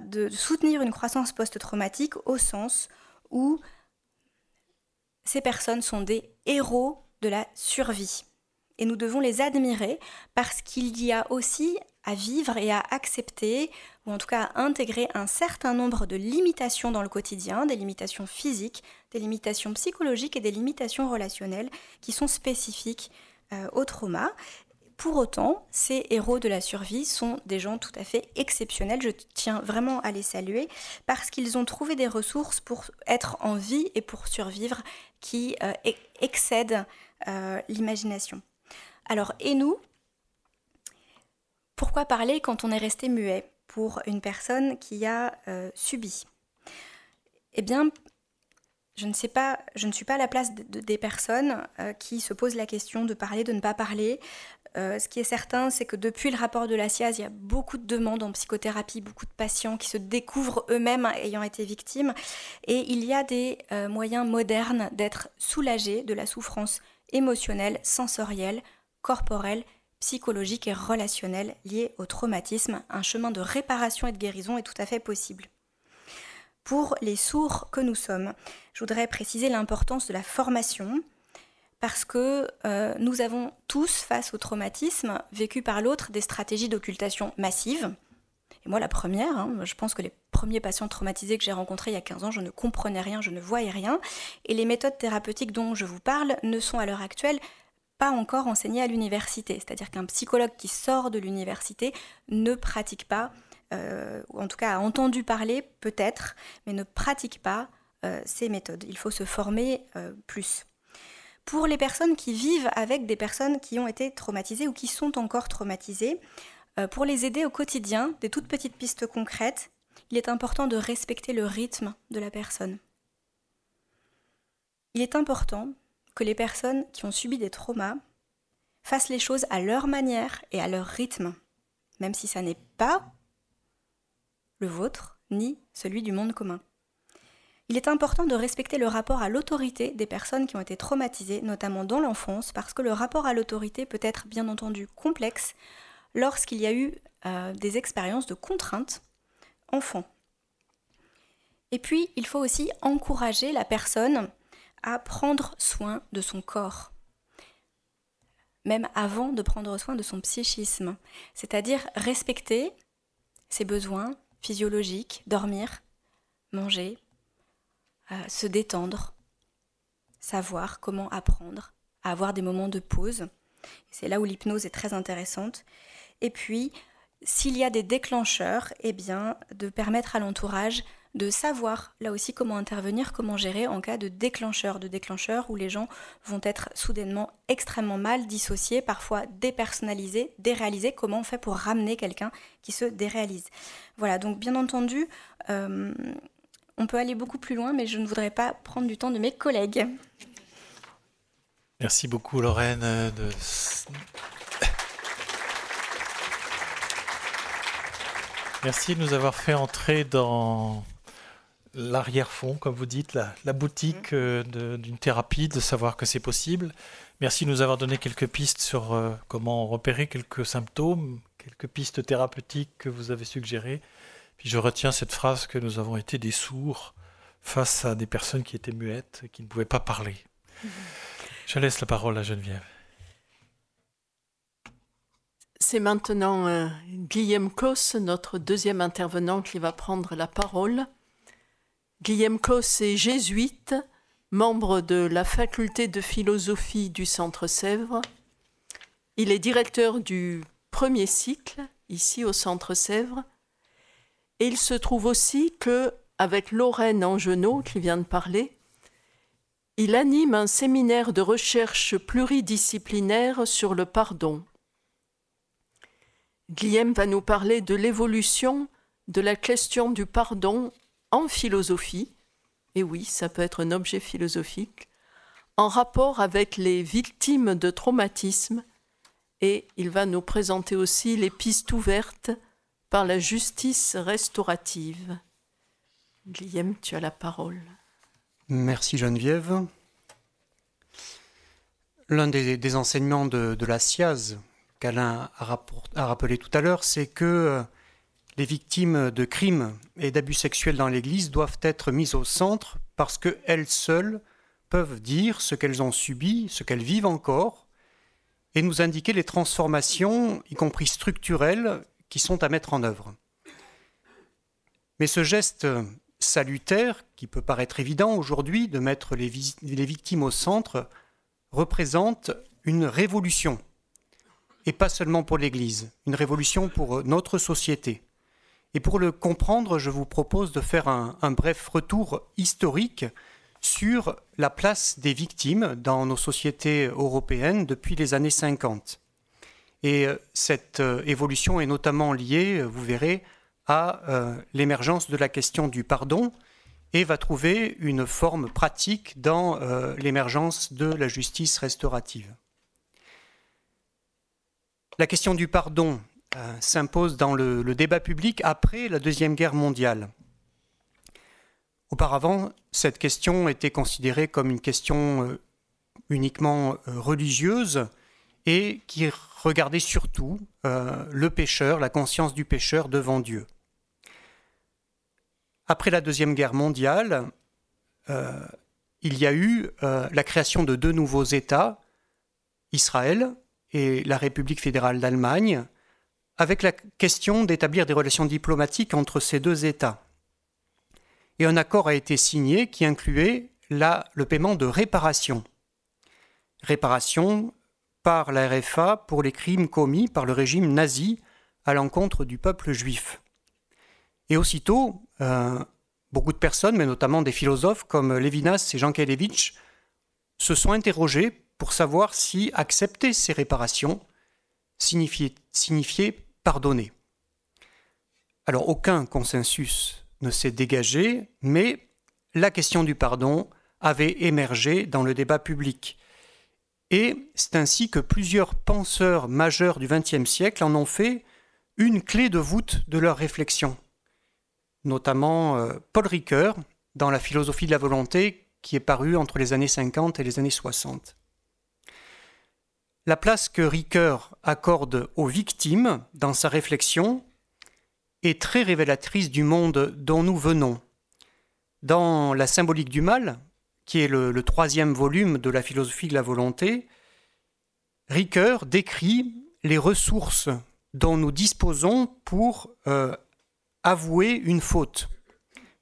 de soutenir une croissance post-traumatique au sens où ces personnes sont des héros de la survie. Et nous devons les admirer parce qu'il y a aussi à vivre et à accepter, ou en tout cas à intégrer un certain nombre de limitations dans le quotidien, des limitations physiques, des limitations psychologiques et des limitations relationnelles qui sont spécifiques euh, au trauma. Pour autant, ces héros de la survie sont des gens tout à fait exceptionnels. Je tiens vraiment à les saluer parce qu'ils ont trouvé des ressources pour être en vie et pour survivre qui euh, excèdent euh, l'imagination. Alors, et nous? Pourquoi parler quand on est resté muet pour une personne qui a euh, subi? Eh bien, je ne sais pas, je ne suis pas à la place des personnes qui se posent la question de parler, de ne pas parler. Euh, ce qui est certain, c'est que depuis le rapport de la SIAZ, il y a beaucoup de demandes en psychothérapie, beaucoup de patients qui se découvrent eux-mêmes ayant été victimes. Et il y a des euh, moyens modernes d'être soulagés de la souffrance émotionnelle, sensorielle, corporelle, psychologique et relationnelle liée au traumatisme. Un chemin de réparation et de guérison est tout à fait possible. Pour les sourds que nous sommes, je voudrais préciser l'importance de la formation parce que euh, nous avons tous, face au traumatisme vécu par l'autre, des stratégies d'occultation massives. Et moi, la première, hein, je pense que les premiers patients traumatisés que j'ai rencontrés il y a 15 ans, je ne comprenais rien, je ne voyais rien. Et les méthodes thérapeutiques dont je vous parle ne sont à l'heure actuelle pas encore enseignées à l'université. C'est-à-dire qu'un psychologue qui sort de l'université ne pratique pas, euh, ou en tout cas a entendu parler peut-être, mais ne pratique pas euh, ces méthodes. Il faut se former plus pour les personnes qui vivent avec des personnes qui ont été traumatisées ou qui sont encore traumatisées, euh, pour les aider au quotidien, des toutes petites pistes concrètes, il est important de respecter le rythme de la personne. Il est important que les personnes qui ont subi des traumas fassent les choses à leur manière et à leur rythme, même si ça n'est pas le vôtre ni celui du monde commun. Il est important de respecter le rapport à l'autorité des personnes qui ont été traumatisées, notamment dans l'enfance, parce que le rapport à l'autorité peut être bien entendu complexe lorsqu'il y a eu euh, des expériences de contrainte enfant. Et puis, il faut aussi encourager la personne à prendre soin de son corps, même avant de prendre soin de son psychisme, c'est-à-dire respecter ses besoins physiologiques, dormir, manger, se détendre, savoir comment apprendre avoir des moments de pause. C'est là où l'hypnose est très intéressante. Et puis, s'il y a des déclencheurs, eh bien, de permettre à l'entourage de savoir là aussi comment intervenir, comment gérer en cas de déclencheur, de déclencheur où les gens vont être soudainement extrêmement mal dissociés, parfois dépersonnalisés, déréalisés. Comment on fait pour ramener quelqu'un qui se déréalise? Voilà, donc bien entendu, euh, on peut aller beaucoup plus loin, mais je ne voudrais pas prendre du temps de mes collègues. Merci beaucoup Lorraine. Euh, Merci de nous avoir fait entrer dans l'arrière-fond, comme vous dites, la, boutique euh, d'une thérapie, de savoir que c'est possible. Merci de nous avoir donné quelques pistes sur euh, comment repérer quelques symptômes, quelques pistes thérapeutiques que vous avez suggérées. Puis je retiens cette phrase que nous avons été des sourds face à des personnes qui étaient muettes, qui ne pouvaient pas parler. Je laisse la parole à Geneviève. C'est maintenant euh, Guillaume Cosse, notre deuxième intervenant, qui va prendre la parole. Guillaume Cosse est jésuite, membre de la faculté de philosophie du Centre Sèvres. Il est directeur du premier cycle, ici au Centre Sèvres, et il se trouve aussi que, avec Lorraine Angenot, qui vient de parler, il anime un séminaire de recherche pluridisciplinaire sur le pardon. Guillaume va nous parler de l'évolution de la question du pardon en philosophie, et oui, ça peut être un objet philosophique, en rapport avec les victimes de traumatisme, et il va nous présenter aussi les pistes ouvertes par la justice restaurative. Guillaume, tu as la parole. Merci Geneviève. L'un des, enseignements de, la SIAZ qu'Alain a, a, rappelé tout à l'heure, c'est que euh, les victimes de crimes et d'abus sexuels dans l'Église doivent être mises au centre parce qu'elles seules peuvent dire ce qu'elles ont subi, ce qu'elles vivent encore, et nous indiquer les transformations, y compris structurelles, qui sont à mettre en œuvre. Mais ce geste salutaire, qui peut paraître évident aujourd'hui, de mettre les, victimes au centre, représente une révolution. Et pas seulement pour l'Église, une révolution pour notre société. Et pour le comprendre, je vous propose de faire un, un bref retour historique sur la place des victimes dans nos sociétés européennes depuis les années 50. Et euh, cette euh, évolution est notamment liée, euh, vous verrez, à l'émergence de la question du pardon et va trouver une forme pratique dans l'émergence de la justice restaurative. la question du pardon s'impose dans le, débat public après la Deuxième Guerre mondiale. Auparavant, cette question était considérée comme une question uniquement religieuse et qui regardait surtout le pécheur, la conscience du pécheur devant Dieu. Après la Deuxième Guerre mondiale, il y a eu la création de deux nouveaux États, Israël et la République fédérale d'Allemagne, avec la question d'établir des relations diplomatiques entre ces deux États. Et un accord a été signé qui incluait le paiement de réparations. Réparations par la RFA pour les crimes commis par le régime nazi à l'encontre du peuple juif. Et aussitôt, euh, beaucoup de personnes, mais notamment des philosophes comme Levinas et Jean Kelevitch, se sont interrogés pour savoir si accepter ces réparations signifiait pardonner. Alors aucun consensus ne s'est dégagé, mais la question du pardon avait émergé dans le débat public. Et c'est ainsi que plusieurs penseurs majeurs du XXe siècle en ont fait une clé de voûte de leur réflexion, notamment euh, Paul Ricoeur dans La philosophie de la volonté qui est paru entre les années 50 et les années 60. La place que Ricoeur accorde aux victimes dans sa réflexion est très révélatrice du monde dont nous venons. Dans La symbolique du mal, qui est le, troisième volume de la philosophie de la volonté, Ricoeur décrit les ressources dont nous disposons pour euh, avouer une faute,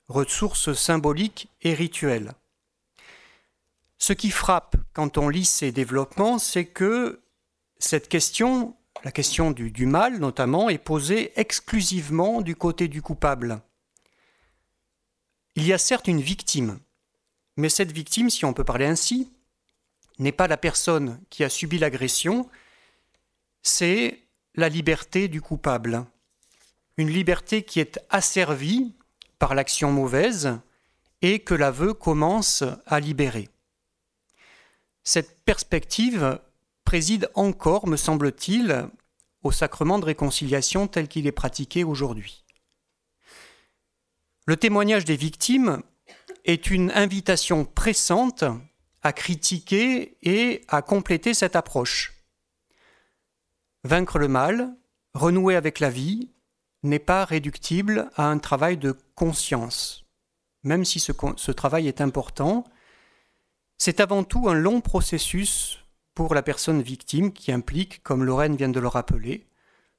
ressources symboliques et rituelles. Ce qui frappe quand on lit ces développements, c'est que cette question, la question du, mal notamment, est posée exclusivement du côté du coupable. Il y a certes une victime, mais cette victime, si on peut parler ainsi, n'est pas la personne qui a subi l'agression, c'est la liberté du coupable. Une liberté qui est asservie par l'action mauvaise et que l'aveu commence à libérer. Cette perspective préside encore, me semble-t-il, au sacrement de réconciliation tel qu'il est pratiqué aujourd'hui. Le témoignage des victimes est une invitation pressante à critiquer et à compléter cette approche. Vaincre le mal, renouer avec la vie, n'est pas réductible à un travail de conscience. Même si ce, travail est important, c'est avant tout un long processus pour la personne victime qui implique, comme Lorraine vient de le rappeler,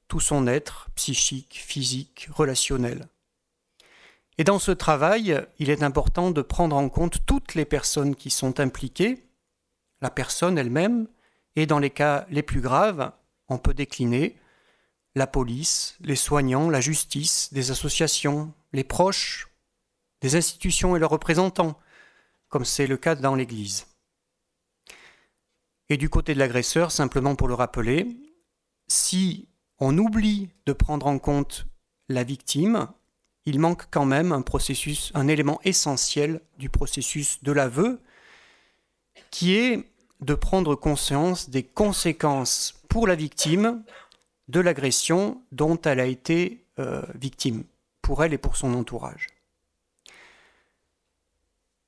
tout son être psychique, physique, relationnel. Et dans ce travail, il est important de prendre en compte toutes les personnes qui sont impliquées, la personne elle-même, et dans les cas les plus graves, on peut décliner la police, les soignants, la justice, des associations, les proches, des institutions et leurs représentants, comme c'est le cas dans l'Église. Et du côté de l'agresseur, simplement pour le rappeler, si on oublie de prendre en compte la victime, il manque quand même un processus, un élément essentiel du processus de l'aveu, qui est de prendre conscience des conséquences pour la victime de l'agression dont elle a été euh, victime, pour elle et pour son entourage.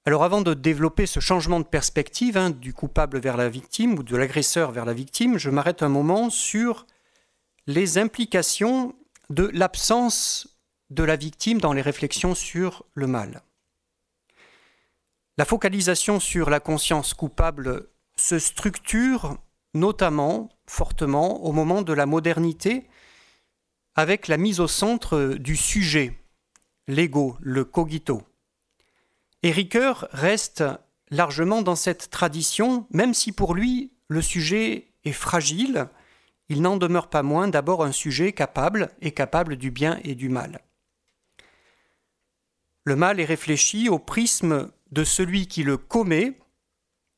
Alors avant de développer ce changement de perspective hein, du coupable vers la victime ou de l'agresseur vers la victime, je m'arrête un moment sur les implications de l'absence de la victime dans les réflexions sur le mal. La focalisation sur la conscience coupable se structure notamment fortement au moment de la modernité avec la mise au centre du sujet, l'ego, le cogito. Et Ricoeur reste largement dans cette tradition, même si pour lui le sujet est fragile, il n'en demeure pas moins d'abord un sujet capable et capable du bien et du mal. Le mal est réfléchi au prisme de celui qui le commet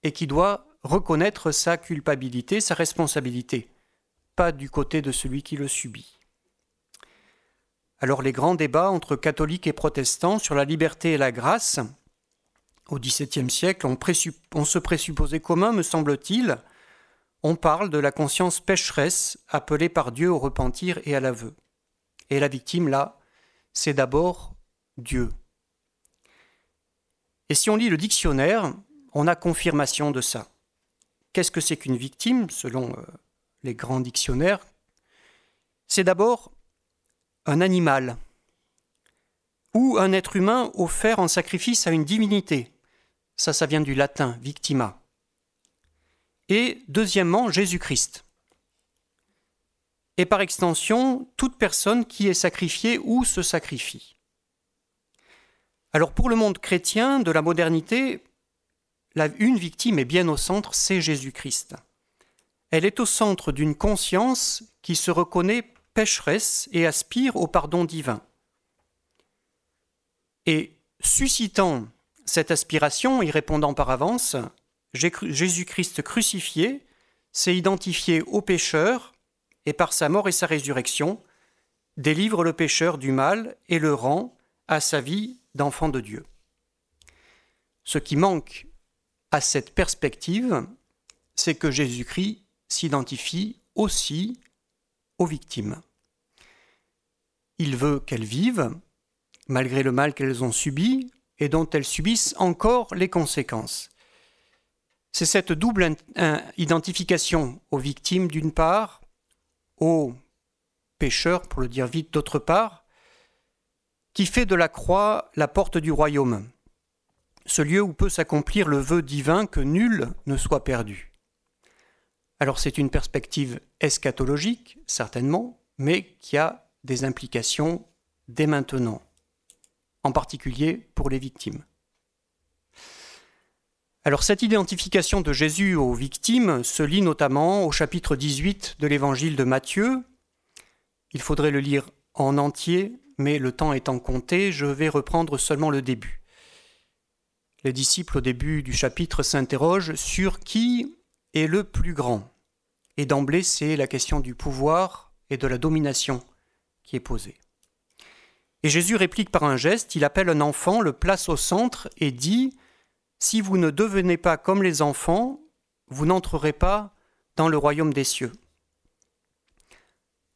et qui doit reconnaître sa culpabilité, sa responsabilité, pas du côté de celui qui le subit. Alors les grands débats entre catholiques et protestants sur la liberté et la grâce au XVIIe siècle, on, se présupposait commun, me semble-t-il, on parle de la conscience pécheresse appelée par Dieu au repentir et à l'aveu. Et la victime, là, c'est d'abord Dieu. Et si on lit le dictionnaire, on a confirmation de ça. Qu'est-ce que c'est qu'une victime, selon euh, les grands dictionnaires? C'est d'abord un animal ou un être humain offert en sacrifice à une divinité. Ça, ça vient du latin, victima. Et deuxièmement, Jésus-Christ. Et par extension, toute personne qui est sacrifiée ou se sacrifie. Alors pour le monde chrétien de la modernité, la, une victime est bien au centre, c'est Jésus-Christ. Elle est au centre d'une conscience qui se reconnaît pécheresse et aspire au pardon divin. Et suscitant cette aspiration, y répondant par avance, Jésus-Christ crucifié s'est identifié au pécheur et par sa mort et sa résurrection délivre le pécheur du mal et le rend à sa vie d'enfant de Dieu. Ce qui manque à cette perspective, c'est que Jésus-Christ s'identifie aussi aux victimes. Il veut qu'elles vivent, malgré le mal qu'elles ont subi et dont elles subissent encore les conséquences. C'est cette double identification aux victimes d'une part, aux pécheurs, pour le dire vite, d'autre part, qui fait de la croix la porte du royaume, ce lieu où peut s'accomplir le vœu divin que nul ne soit perdu. Alors c'est une perspective eschatologique, certainement, mais qui a des implications dès maintenant, en particulier pour les victimes. Alors cette identification de Jésus aux victimes se lit notamment au chapitre 18 de l'évangile de Matthieu. Il faudrait le lire en entier, mais le temps étant compté, je vais reprendre seulement le début. Les disciples au début du chapitre s'interrogent sur qui est le plus grand. Et d'emblée, c'est la question du pouvoir et de la domination qui est posée. Et Jésus réplique par un geste, il appelle un enfant, le place au centre et dit si vous ne devenez pas comme les enfants, vous n'entrerez pas dans le royaume des cieux.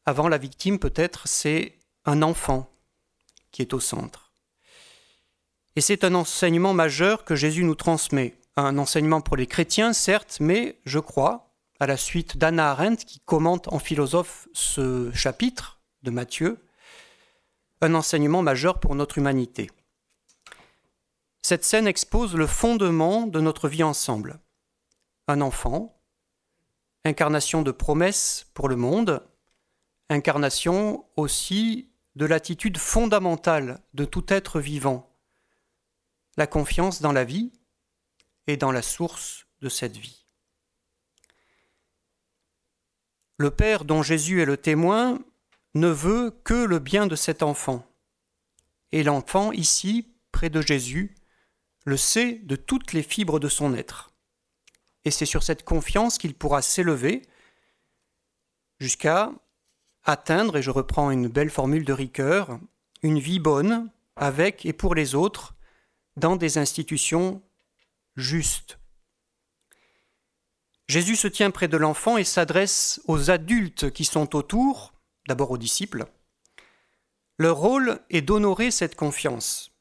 Avant la victime, peut-être, c'est un enfant qui est au centre. Et c'est un enseignement majeur que Jésus nous transmet. Un enseignement pour les chrétiens, certes, mais je crois, à la suite d'Anna Arendt, qui commente en philosophe ce chapitre de Matthieu, un enseignement majeur pour notre humanité. Cette scène expose le fondement de notre vie ensemble. Un enfant, incarnation de promesses pour le monde, incarnation aussi de l'attitude fondamentale de tout être vivant, la confiance dans la vie et dans la source de cette vie. Le Père dont Jésus est le témoin ne veut que le bien de cet enfant. Et l'enfant, ici, près de Jésus, le sait de toutes les fibres de son être. Et c'est sur cette confiance qu'il pourra s'élever jusqu'à atteindre, et je reprends une belle formule de Ricoeur, une vie bonne avec et pour les autres dans des institutions justes. Jésus se tient près de l'enfant et s'adresse aux adultes qui sont autour, d'abord aux disciples. Leur rôle est d'honorer cette confiance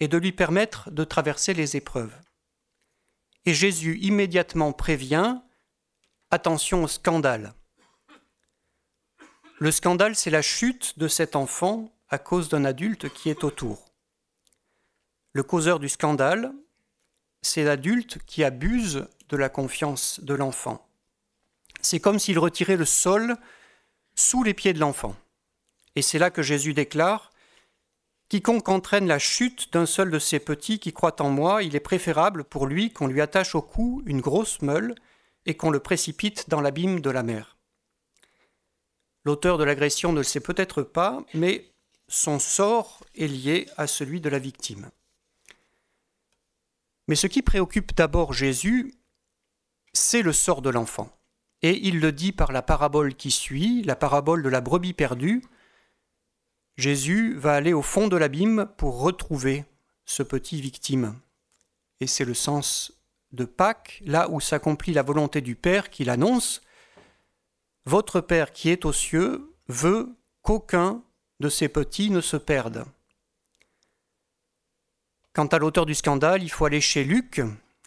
et de lui permettre de traverser les épreuves. Et Jésus immédiatement prévient Attention au scandale. Le scandale, c'est la chute de cet enfant à cause d'un adulte qui est autour. Le causeur du scandale, c'est l'adulte qui abuse de la confiance de l'enfant. C'est comme s'il retirait le sol sous les pieds de l'enfant. Et c'est là que Jésus déclare Quiconque entraîne la chute d'un seul de ces petits qui croient en moi, il est préférable pour lui qu'on lui attache au cou une grosse meule et qu'on le précipite dans l'abîme de la mer. L'auteur de l'agression ne le sait peut-être pas, mais son sort est lié à celui de la victime. Mais ce qui préoccupe d'abord Jésus, c'est le sort de l'enfant. Et il le dit par la parabole qui suit, la parabole de la brebis perdue, Jésus va aller au fond de l'abîme pour retrouver ce petit victime. Et c'est le sens de Pâques, là où s'accomplit la volonté du Père qu'il annonce, Votre Père qui est aux cieux veut qu'aucun de ses petits ne se perde. Quant à l'auteur du scandale, il faut aller chez Luc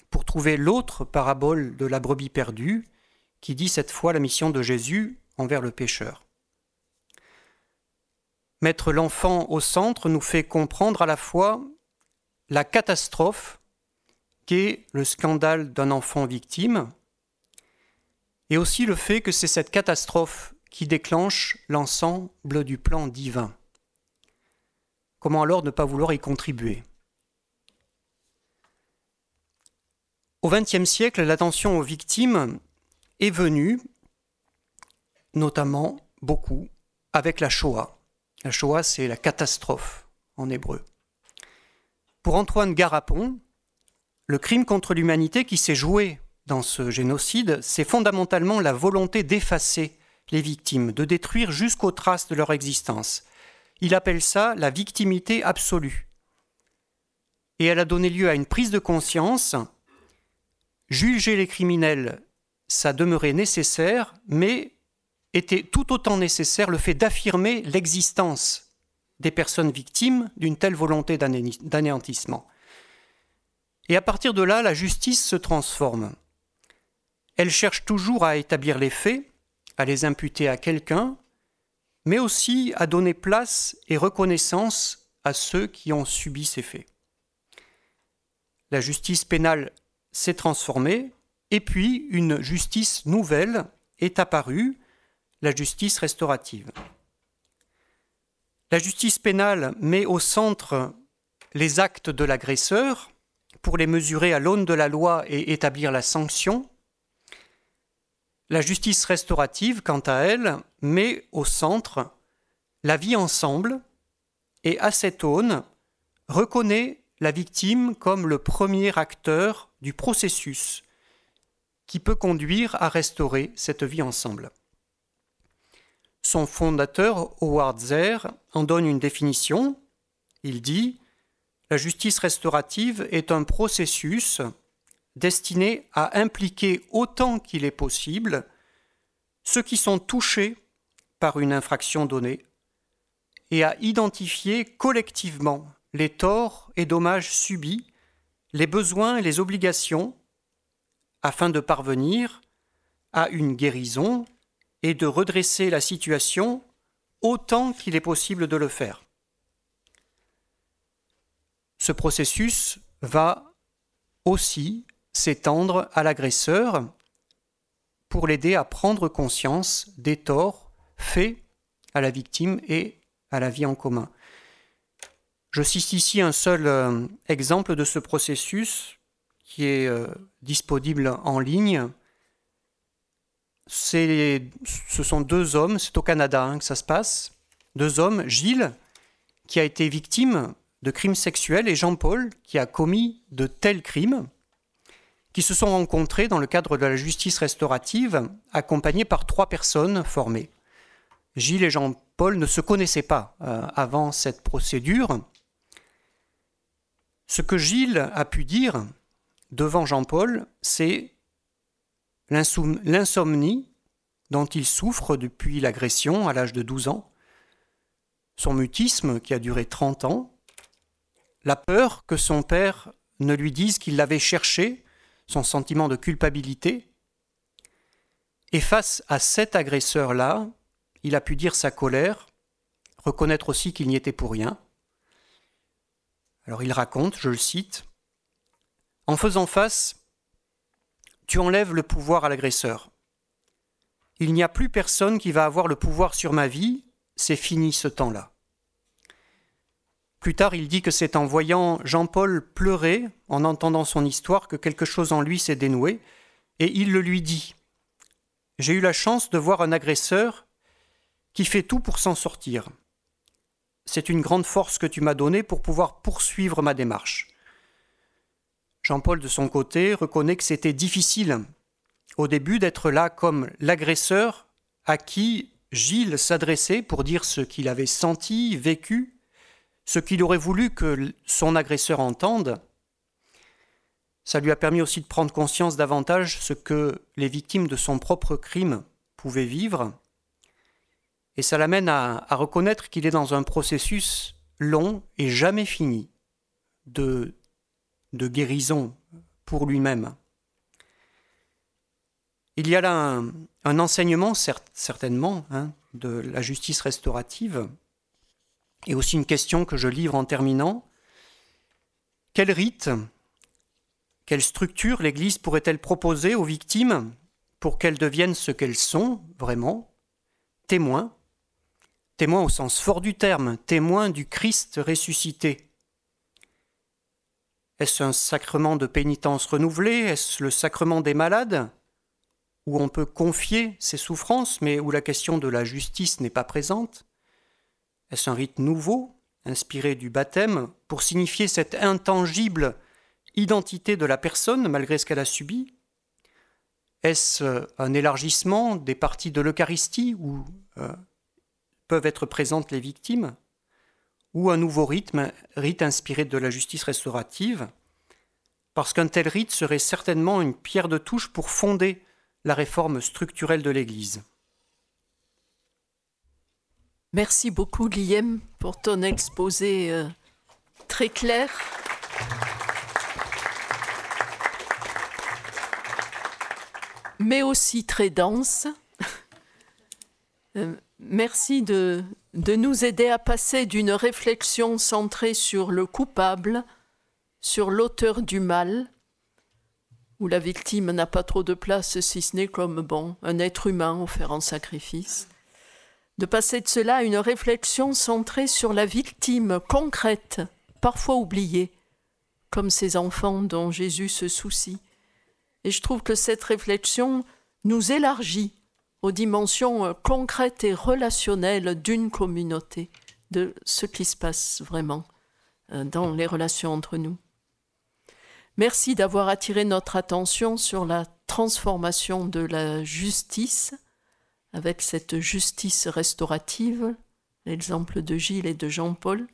pour trouver l'autre parabole de la brebis perdue, qui dit cette fois la mission de Jésus envers le pécheur. Mettre l'enfant au centre nous fait comprendre à la fois la catastrophe qu'est le scandale d'un enfant victime, et aussi le fait que c'est cette catastrophe qui déclenche l'ensemble du plan divin. Comment alors ne pas vouloir y contribuer? Au XXe siècle, l'attention aux victimes est venue, notamment beaucoup, avec la Shoah. La Shoah, c'est la catastrophe en hébreu. Pour Antoine Garapon, le crime contre l'humanité qui s'est joué dans ce génocide, c'est fondamentalement la volonté d'effacer les victimes, de détruire jusqu'aux traces de leur existence. Il appelle ça la victimité absolue. Et elle a donné lieu à une prise de conscience. Juger les criminels, ça demeurait nécessaire, mais était tout autant nécessaire le fait d'affirmer l'existence des personnes victimes d'une telle volonté d'anéantissement. Et à partir de là, la justice se transforme. Elle cherche toujours à établir les faits, à les imputer à quelqu'un, mais aussi à donner place et reconnaissance à ceux qui ont subi ces faits. La justice pénale s'est transformée, et puis une justice nouvelle est apparue, la justice restaurative. La justice pénale met au centre les actes de l'agresseur pour les mesurer à l'aune de la loi et établir la sanction. La justice restaurative, quant à elle, met au centre la vie ensemble et à cette aune reconnaît la victime comme le premier acteur du processus qui peut conduire à restaurer cette vie ensemble. Son fondateur, Howard Zer, en donne une définition. Il dit La justice restaurative est un processus destiné à impliquer autant qu'il est possible ceux qui sont touchés par une infraction donnée et à identifier collectivement les torts et dommages subis, les besoins et les obligations, afin de parvenir à une guérison et de redresser la situation autant qu'il est possible de le faire. Ce processus va aussi s'étendre à l'agresseur pour l'aider à prendre conscience des torts faits à la victime et à la vie en commun. Je cite ici un seul euh, exemple de ce processus qui est euh, disponible en ligne. Ce sont deux hommes, c'est au Canada hein, que ça se passe, deux hommes, Gilles, qui a été victime de crimes sexuels, et Jean-Paul, qui a commis de tels crimes, qui se sont rencontrés dans le cadre de la justice restaurative, accompagnés par trois personnes formées. Gilles et Jean-Paul ne se connaissaient pas euh, avant cette procédure. Ce que Gilles a pu dire devant Jean-Paul, c'est l'insomnie dont il souffre depuis l'agression à l'âge de 12 ans, son mutisme qui a duré 30 ans, la peur que son père ne lui dise qu'il l'avait cherché, son sentiment de culpabilité. Et face à cet agresseur-là, il a pu dire sa colère, reconnaître aussi qu'il n'y était pour rien. Alors il raconte, je le cite, En faisant face, tu enlèves le pouvoir à l'agresseur. Il n'y a plus personne qui va avoir le pouvoir sur ma vie, c'est fini ce temps-là. Plus tard, il dit que c'est en voyant Jean-Paul pleurer, en entendant son histoire, que quelque chose en lui s'est dénoué, et il le lui dit. J'ai eu la chance de voir un agresseur qui fait tout pour s'en sortir. C'est une grande force que tu m'as donnée pour pouvoir poursuivre ma démarche. Jean-Paul, de son côté, reconnaît que c'était difficile au début d'être là comme l'agresseur à qui Gilles s'adressait pour dire ce qu'il avait senti, vécu, ce qu'il aurait voulu que son agresseur entende. Ça lui a permis aussi de prendre conscience davantage ce que les victimes de son propre crime pouvaient vivre. Et ça l'amène à, reconnaître qu'il est dans un processus long et jamais fini de, guérison pour lui-même. Il y a là un, enseignement, certainement, hein, de la justice restaurative, et aussi une question que je livre en terminant. Quel rite, quelle structure l'Église pourrait-elle proposer aux victimes pour qu'elles deviennent ce qu'elles sont vraiment, témoins, témoins au sens fort du terme, témoins du Christ ressuscité. Est-ce un sacrement de pénitence renouvelé Est-ce le sacrement des malades? Où on peut confier ses souffrances, mais où la question de la justice n'est pas présente? Est-ce un rite nouveau, inspiré du baptême, pour signifier cette intangible identité de la personne malgré ce qu'elle a subi? Est-ce un élargissement des parties de l'Eucharistie où euh, peuvent être présentes les victimes? Ou un nouveau rythme, rite inspiré de la justice restaurative? Parce qu'un tel rite serait certainement une pierre de touche pour fonder la réforme structurelle de l'Église. Merci beaucoup, Guillaume, pour ton exposé euh, très clair. mais aussi très dense. Euh, merci de, de nous aider à passer d'une réflexion centrée sur le coupable, sur l'auteur du mal, où la victime n'a pas trop de place si ce n'est comme bon un être humain offert en sacrifice, de passer de cela à une réflexion centrée sur la victime concrète, parfois oubliée, comme ces enfants dont Jésus se soucie. Et je trouve que cette réflexion nous élargit aux dimensions concrètes et relationnelles d'une communauté, de ce qui se passe vraiment euh, dans les relations entre nous. Merci d'avoir attiré notre attention sur la transformation de la justice avec cette justice restaurative, l'exemple de Gilles et de Jean-Paul.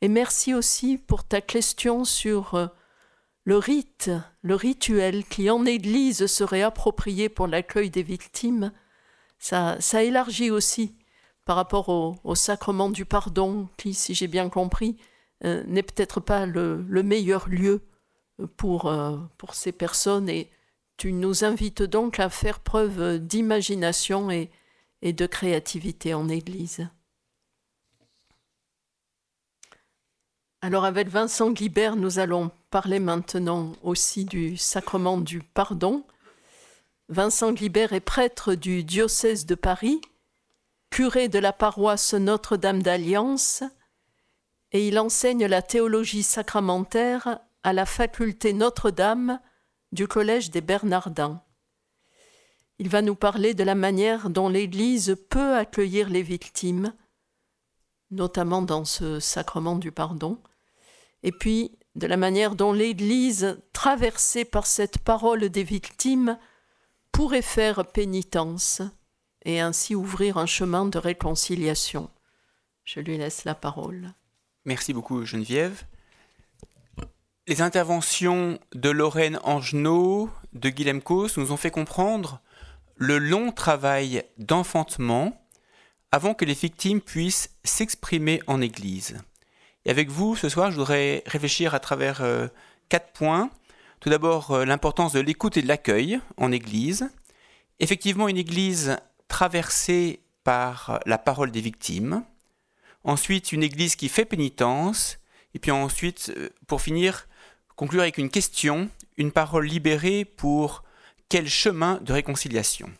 Et merci aussi pour ta question sur euh, le rite, le rituel qui en Église serait approprié pour l'accueil des victimes. Ça, ça élargit aussi par rapport au, sacrement du pardon qui, si j'ai bien compris, euh, n'est peut-être pas le, le meilleur lieu pour, euh, pour ces personnes et tu nous invites donc à faire preuve d'imagination et, de créativité en Église. Alors avec Vincent Guibert, nous allons parler maintenant aussi du sacrement du pardon. Vincent Guibert est prêtre du diocèse de Paris, curé de la paroisse Notre-Dame d'Alliance, et il enseigne la théologie sacramentaire à la faculté Notre-Dame du Collège des Bernardins. Il va nous parler de la manière dont l'Église peut accueillir les victimes, notamment dans ce sacrement du pardon, et puis de la manière dont l'Église, traversée par cette parole des victimes, pourrait faire pénitence et ainsi ouvrir un chemin de réconciliation. Je lui laisse la parole. Merci beaucoup Geneviève. Les interventions de Lorraine Angenot, de Guilhem Cos nous ont fait comprendre le long travail d'enfantement avant que les victimes puissent s'exprimer en Église. Et avec vous, ce soir, je voudrais réfléchir à travers euh, quatre points. Tout d'abord, euh, l'importance de l'écoute et de l'accueil en Église. Effectivement, une Église traversée par la parole des victimes. Ensuite, une Église qui fait pénitence. Et puis ensuite, euh, pour finir, conclure avec une question, une parole libérée pour quel chemin de réconciliation?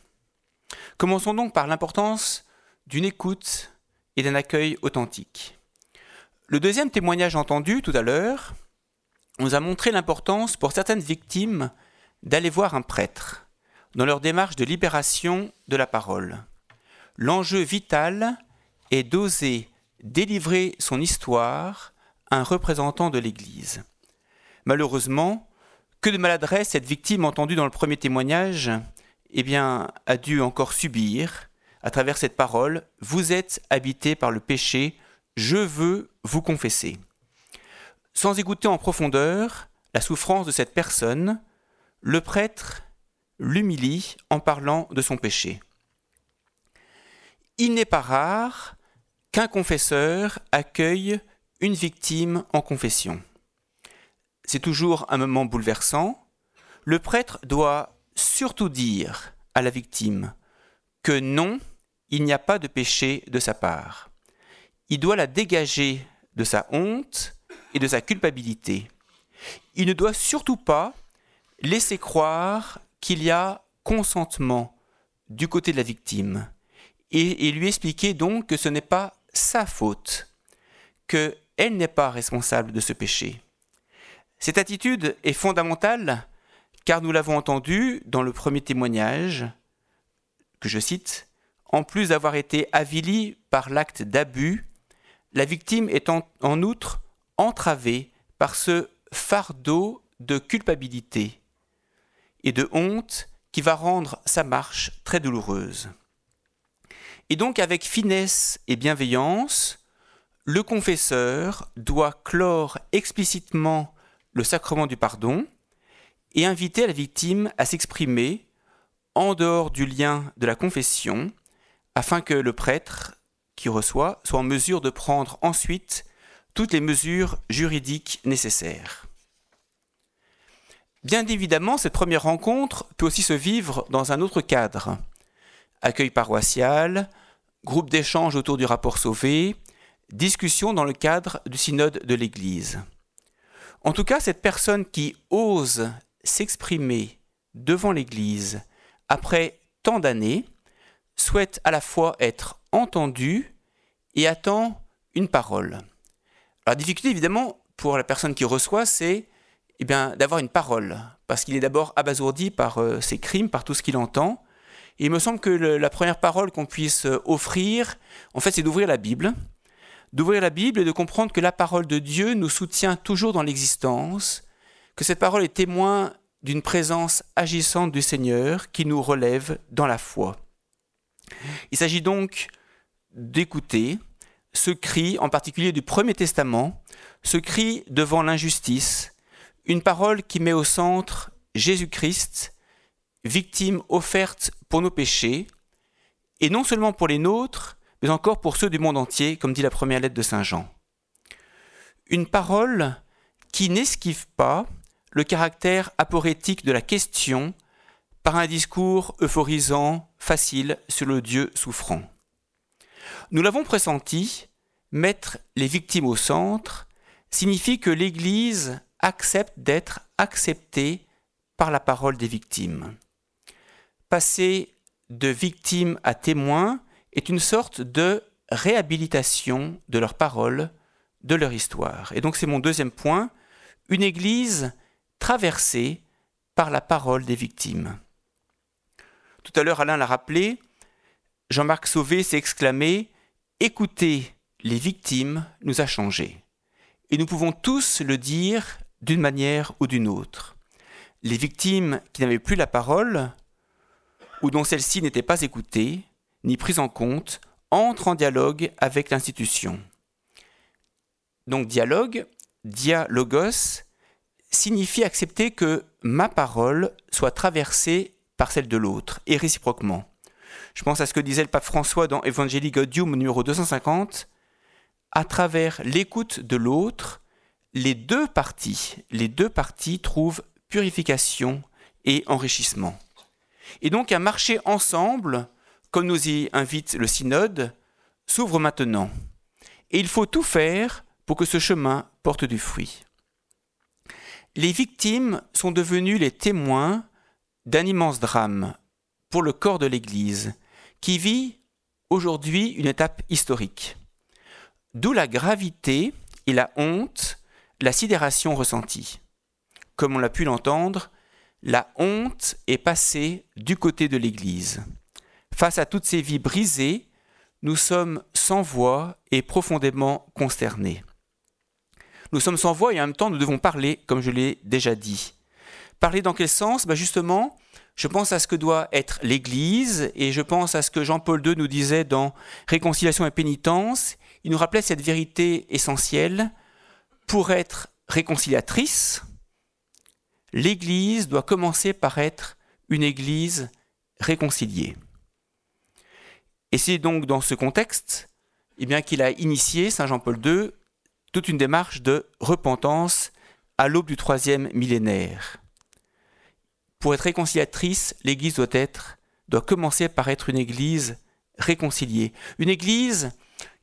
Commençons donc par l'importance d'une écoute et d'un accueil authentique. Le deuxième témoignage entendu tout à l'heure nous a montré l'importance pour certaines victimes d'aller voir un prêtre dans leur démarche de libération de la parole. L'enjeu vital est d'oser délivrer son histoire à un représentant de l'Église. Malheureusement, que de maladresse cette victime entendue dans le premier témoignage eh a dû encore subir à travers cette parole Vous êtes habité par le péché, je veux vous confesser. Sans écouter en profondeur la souffrance de cette personne, le prêtre l'humilie en parlant de son péché. Il n'est pas rare qu'un confesseur accueille une victime en confession. C'est toujours un moment bouleversant. Le prêtre doit surtout dire à la victime que non, il n'y a pas de péché de sa part. Il doit la dégager de sa honte et de sa culpabilité. Il ne doit surtout pas laisser croire qu'il y a consentement du côté de la victime et, lui expliquer donc que ce n'est pas sa faute, qu'elle n'est pas responsable de ce péché. Cette attitude est fondamentale car nous l'avons entendu dans le premier témoignage, que je cite, en plus d'avoir été avilie par l'acte d'abus, la victime est en, en outre entravée par ce fardeau de culpabilité et de honte qui va rendre sa marche très douloureuse. Et donc avec finesse et bienveillance, le confesseur doit clore explicitement le sacrement du pardon et inviter la victime à s'exprimer en dehors du lien de la confession afin que le prêtre qui reçoit soit en mesure de prendre ensuite toutes les mesures juridiques nécessaires. Bien évidemment, cette première rencontre peut aussi se vivre dans un autre cadre. Accueil paroissial, groupe d'échange autour du rapport sauvé, discussion dans le cadre du synode de l'Église. En tout cas, cette personne qui ose s'exprimer devant l'Église après tant d'années souhaite à la fois être entendue et attend une parole. La difficulté, évidemment, pour la personne qui reçoit, c'est eh bien, d'avoir une parole, parce qu'il est d'abord abasourdi par euh, ses crimes, par tout ce qu'il entend. Il me semble que la première parole qu'on puisse euh, offrir, en fait, c'est d'ouvrir la Bible, d'ouvrir la Bible et de comprendre que la parole de Dieu nous soutient toujours dans l'existence, que cette parole est témoin d'une présence agissante du Seigneur qui nous relève dans la foi. Il s'agit donc d'écouter ce cri, en particulier du Premier Testament, ce cri devant l'injustice, une parole qui met au centre Jésus-Christ, victime offerte pour nos péchés, et non seulement pour les nôtres, mais encore pour ceux du monde entier, comme dit la première lettre de Saint Jean. Une parole qui n'esquive pas le caractère aporétique de la question par un discours euphorisant, facile sur le Dieu souffrant. Nous l'avons pressenti, mettre les victimes au centre signifie que l'Église accepte d'être accepté par la parole des victimes. Passer de victime à témoin est une sorte de réhabilitation de leur parole, de leur histoire. Et donc c'est mon deuxième point, une Église traversée par la parole des victimes. Tout à l'heure, Alain l'a rappelé, Jean-Marc Sauvé s'est exclamé Écouter les victimes nous a changés. Et nous pouvons tous le dire d'une manière ou d'une autre. Les victimes qui n'avaient plus la parole, ou dont celle-ci n'était pas écoutée, ni prise en compte, entrent en dialogue avec l'institution. Donc dialogue, dialogos, signifie accepter que ma parole soit traversée par celle de l'autre, et réciproquement. Je pense à ce que disait le pape François dans Evangelii Gaudium numéro 250. À travers l'écoute de l'autre, les deux parties, les deux parties trouvent purification et enrichissement. Et donc un marché ensemble, comme nous y invite le synode, s'ouvre maintenant. Et il faut tout faire pour que ce chemin porte du fruit. Les victimes sont devenues les témoins d'un immense drame pour le corps de l'Église, qui vit aujourd'hui une étape historique. D'où la gravité et la honte la sidération ressentie. Comme on l'a pu l'entendre, la honte est passée du côté de l'Église. Face à toutes ces vies brisées, nous sommes sans voix et profondément consternés. Nous sommes sans voix et en même temps nous devons parler, comme je l'ai déjà dit. Parler dans quel sens? Bah Justement, je pense à ce que doit être l'Église et je pense à ce que Jean-Paul II nous disait dans Réconciliation et pénitence. Il nous rappelait cette vérité essentielle pour être réconciliatrice, l'Église doit commencer par être une Église réconciliée. Et c'est donc dans ce contexte eh bien, qu'il a initié, Saint Jean-Paul II, toute une démarche de repentance à l'aube du troisième millénaire. Pour être réconciliatrice, l'Église doit être, doit commencer par être une Église réconciliée, une Église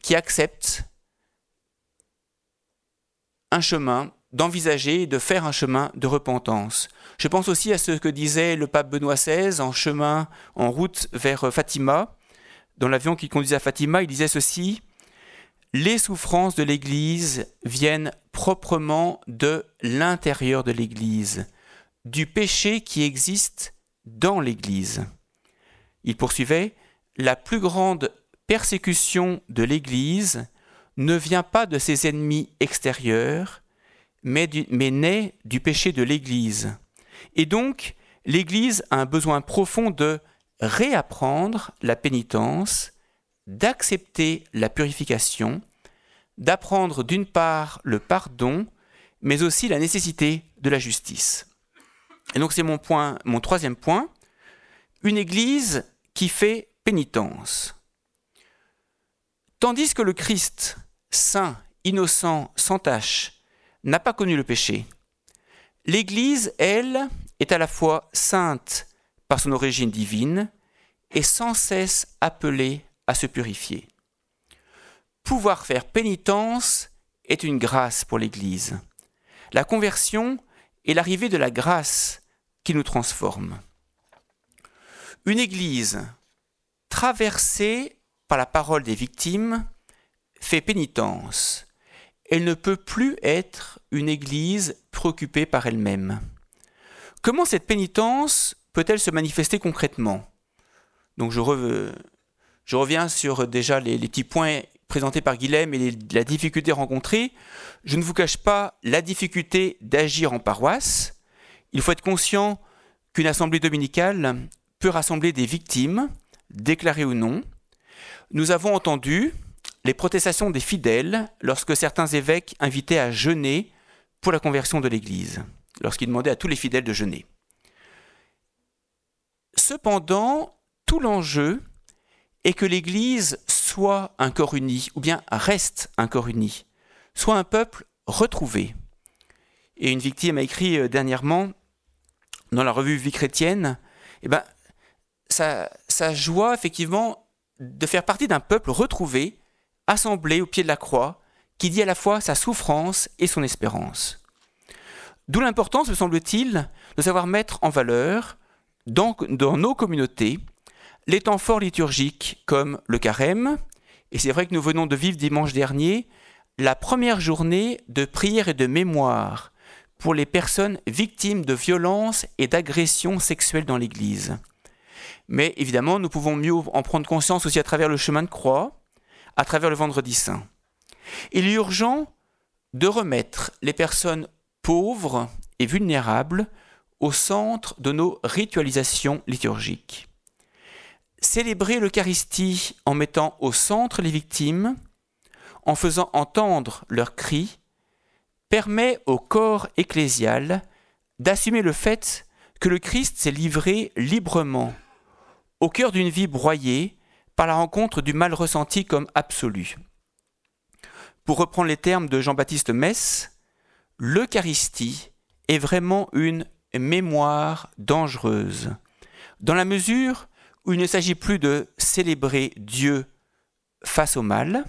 qui accepte un chemin, d'envisager de faire un chemin de repentance. Je pense aussi à ce que disait le pape Benoît XVI en chemin, en route vers Fatima. Dans l'avion qui conduisait Fatima, il disait ceci Les souffrances de l'Église viennent proprement de l'intérieur de l'Église, du péché qui existe dans l'Église. Il poursuivait La plus grande persécution de l'Église ne vient pas de ses ennemis extérieurs, mais, mais naît du péché de l'Église. Et donc, l'Église a un besoin profond de réapprendre la pénitence, d'accepter la purification, d'apprendre d'une part le pardon, mais aussi la nécessité de la justice. Et donc c'est mon point, mon troisième point, une Église qui fait pénitence. Tandis que le Christ, saint, innocent, sans tache, n'a pas connu le péché, l'Église, elle, est à la fois sainte son origine divine et sans cesse appelée à se purifier. Pouvoir faire pénitence est une grâce pour l'Église. La conversion est l'arrivée de la grâce qui nous transforme. Une Église traversée par la parole des victimes, fait pénitence. Elle ne peut plus être une Église préoccupée par elle-même. Comment cette pénitence peut-elle se manifester concrètement? Donc je, reviens sur déjà les, petits points présentés par Guilhem et la difficulté rencontrée. Je ne vous cache pas la difficulté d'agir en paroisse. Il faut être conscient qu'une assemblée dominicale peut rassembler des victimes, déclarées ou non, nous avons entendu les protestations des fidèles lorsque certains évêques invitaient à jeûner pour la conversion de l'Église, lorsqu'ils demandaient à tous les fidèles de jeûner. Cependant, tout l'enjeu est que l'Église soit un corps uni, ou bien reste un corps uni, soit un peuple retrouvé. Et une victime a écrit euh, dernièrement dans la revue Vie chrétienne, eh ben, sa, sa joie, effectivement, de faire partie d'un peuple retrouvé, assemblé au pied de la croix, qui dit à la fois sa souffrance et son espérance. D'où l'importance, me semble-t-il, de savoir mettre en valeur, dans, dans nos communautés, les temps forts liturgiques comme le carême, et c'est vrai que nous venons de vivre dimanche dernier la première journée de prière et de mémoire pour les personnes victimes de violences et d'agressions sexuelles dans l'Église. Mais évidemment, nous pouvons mieux en prendre conscience aussi à travers le chemin de croix, à travers le vendredi saint. Il est urgent de remettre les personnes pauvres et vulnérables au centre de nos ritualisations liturgiques. Célébrer l'Eucharistie en mettant au centre les victimes, en faisant entendre leurs cris, permet au corps ecclésial d'assumer le fait que le Christ s'est livré librement au cœur d'une vie broyée par la rencontre du mal ressenti comme absolu. Pour reprendre les termes de Jean-Baptiste Metz, l'Eucharistie est vraiment une mémoire dangereuse, dans la mesure où il ne s'agit plus de célébrer Dieu face au mal,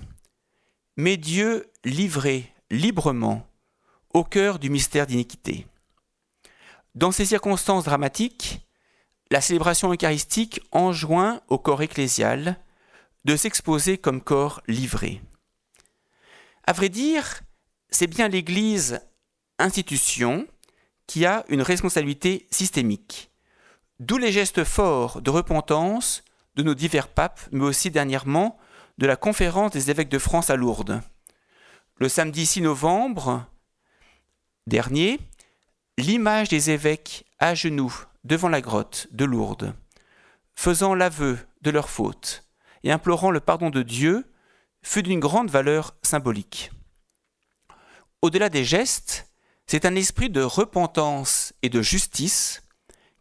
mais Dieu livré librement au cœur du mystère d'iniquité. Dans ces circonstances dramatiques, la célébration eucharistique enjoint au corps ecclésial de s'exposer comme corps livré. À vrai dire, c'est bien l'Église institution qui a une responsabilité systémique, d'où les gestes forts de repentance de nos divers papes, mais aussi dernièrement de la conférence des évêques de France à Lourdes. Le samedi 6 novembre dernier, l'image des évêques à genoux devant la grotte de Lourdes, faisant l'aveu de leur faute et implorant le pardon de Dieu, fut d'une grande valeur symbolique. Au-delà des gestes, C'est un esprit de repentance et de justice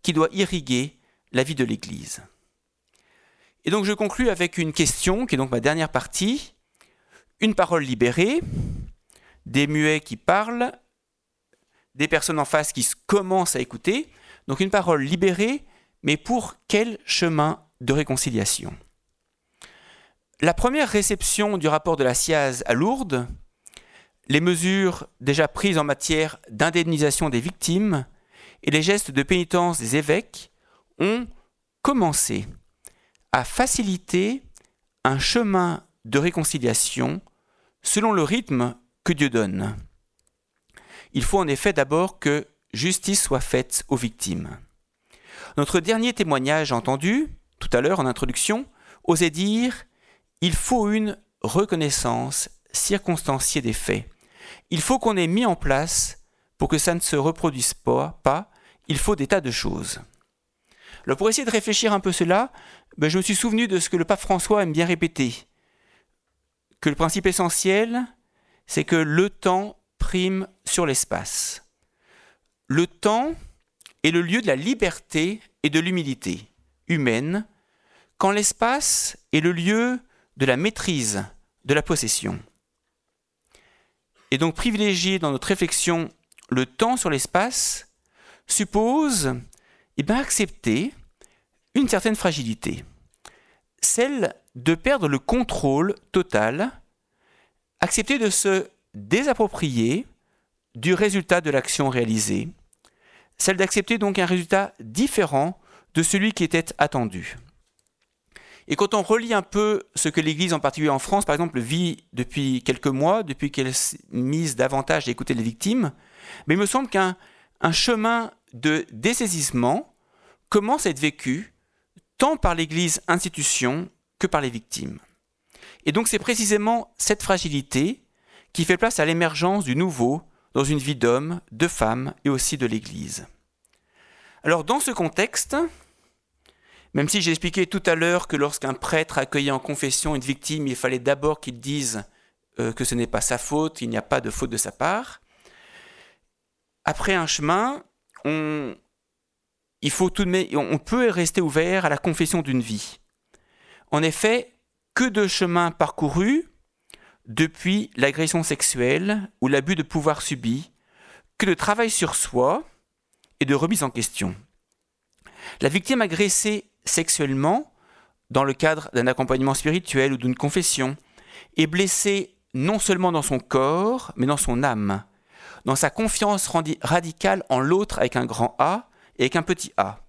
qui doit irriguer la vie de l'Église. Et donc je conclus avec une question, qui est donc ma dernière partie. Une parole libérée, des muets qui parlent, des personnes en face qui commencent à écouter. Donc une parole libérée, mais pour quel chemin de réconciliation? La première réception du rapport de la SIAZ à Lourdes, les mesures déjà prises en matière d'indemnisation des victimes et les gestes de pénitence des évêques ont commencé à faciliter un chemin de réconciliation selon le rythme que Dieu donne. Il faut en effet d'abord que justice soit faite aux victimes. Notre dernier témoignage entendu, tout à l'heure en introduction, osait dire Il faut une reconnaissance circonstanciée des faits. Il faut qu'on ait mis en place, pour que ça ne se reproduise pas, il faut des tas de choses. Alors pour essayer de réfléchir un peu cela, ben, je me suis souvenu de ce que le pape François aime bien répéter, que le principe essentiel, c'est que le temps prime sur l'espace. Le temps est le lieu de la liberté et de l'humilité humaine, quand l'espace est le lieu de la maîtrise, de la possession. Et donc privilégier dans notre réflexion le temps sur l'espace suppose eh bien, accepter une certaine fragilité, celle de perdre le contrôle total, accepter de se désapproprier du résultat de l'action réalisée, celle d'accepter donc un résultat différent de celui qui était attendu. Et quand on relit un peu ce que l'Église, en particulier en France, par exemple, vit depuis quelques mois, depuis qu'elle mise davantage à écouter les victimes, il me semble qu'un chemin de dessaisissement commence à être vécu tant par l'Église institution que par les victimes. Et donc c'est précisément cette fragilité qui fait place à l'émergence du nouveau dans une vie d'homme, de femme et aussi de l'Église. Alors dans ce contexte, même si j'ai expliqué tout à l'heure que lorsqu'un prêtre accueillait en confession une victime, il fallait d'abord qu'il dise euh, que ce n'est pas sa faute, il n'y a pas de faute de sa part, après un chemin, on, on peut rester ouvert à la confession d'une vie. En effet, que de chemins parcourus depuis l'agression sexuelle ou l'abus de pouvoir subi, que de travail sur soi et de remise en question. La victime agressée sexuellement, dans le cadre d'un accompagnement spirituel ou d'une confession, est blessée non seulement dans son corps, mais dans son âme dans sa confiance radicale en l'autre avec un grand A et avec un petit a.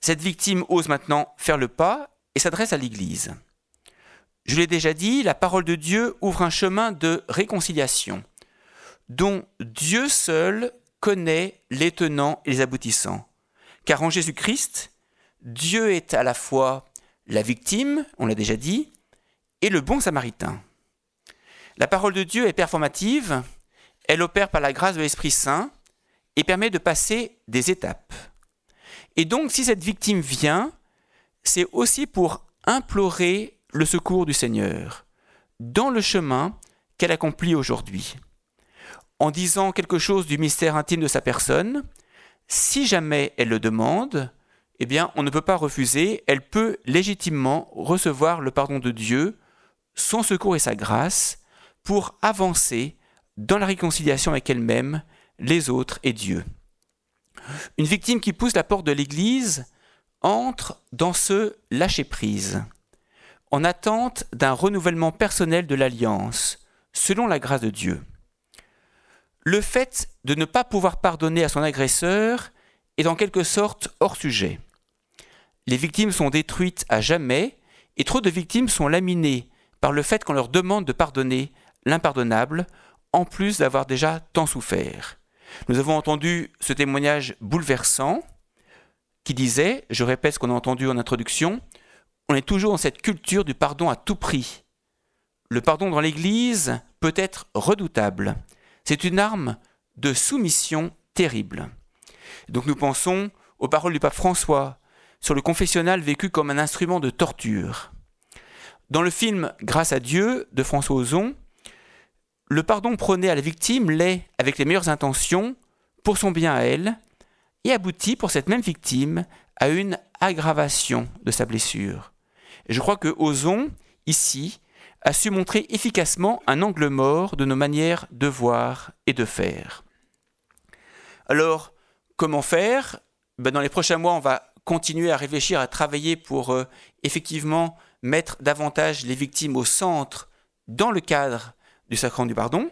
Cette victime ose maintenant faire le pas et s'adresse à l'Église. Je l'ai déjà dit, la parole de Dieu ouvre un chemin de réconciliation, dont Dieu seul connaît les tenants et les aboutissants. Car en Jésus-Christ, Dieu est à la fois la victime, on l'a déjà dit, et le bon samaritain. La parole de Dieu est performative, elle opère par la grâce de l'Esprit Saint et permet de passer des étapes. Et donc, si cette victime vient, c'est aussi pour implorer le secours du Seigneur dans le chemin qu'elle accomplit aujourd'hui. En disant quelque chose du mystère intime de sa personne, si jamais elle le demande, eh bien, on ne peut pas refuser, elle peut légitimement recevoir le pardon de Dieu, son secours et sa grâce, pour avancer dans la réconciliation avec elle-même, les autres et Dieu. Une victime qui pousse la porte de l'Église entre dans ce lâcher-prise, en attente d'un renouvellement personnel de l'alliance, selon la grâce de Dieu. Le fait de ne pas pouvoir pardonner à son agresseur est en quelque sorte hors sujet. Les victimes sont détruites à jamais et trop de victimes sont laminées par le fait qu'on leur demande de pardonner l'impardonnable en plus d'avoir déjà tant souffert. Nous avons entendu ce témoignage bouleversant qui disait, je répète ce qu'on a entendu en introduction, on est toujours dans cette culture du pardon à tout prix. Le pardon dans l'Église peut être redoutable. C'est une arme de soumission terrible. Donc nous pensons aux paroles du pape François sur le confessionnal vécu comme un instrument de torture. Dans le film Grâce à Dieu de François Ozon, le pardon prôné à la victime l'est avec les meilleures intentions pour son bien à elle et aboutit pour cette même victime à une aggravation de sa blessure. Je crois que Ozon, ici, a su montrer efficacement un angle mort de nos manières de voir et de faire. Alors, comment faire? Ben Dans les prochains mois, on va continuer à réfléchir, à travailler pour euh, effectivement mettre davantage les victimes au centre dans le cadre du sacrement du pardon.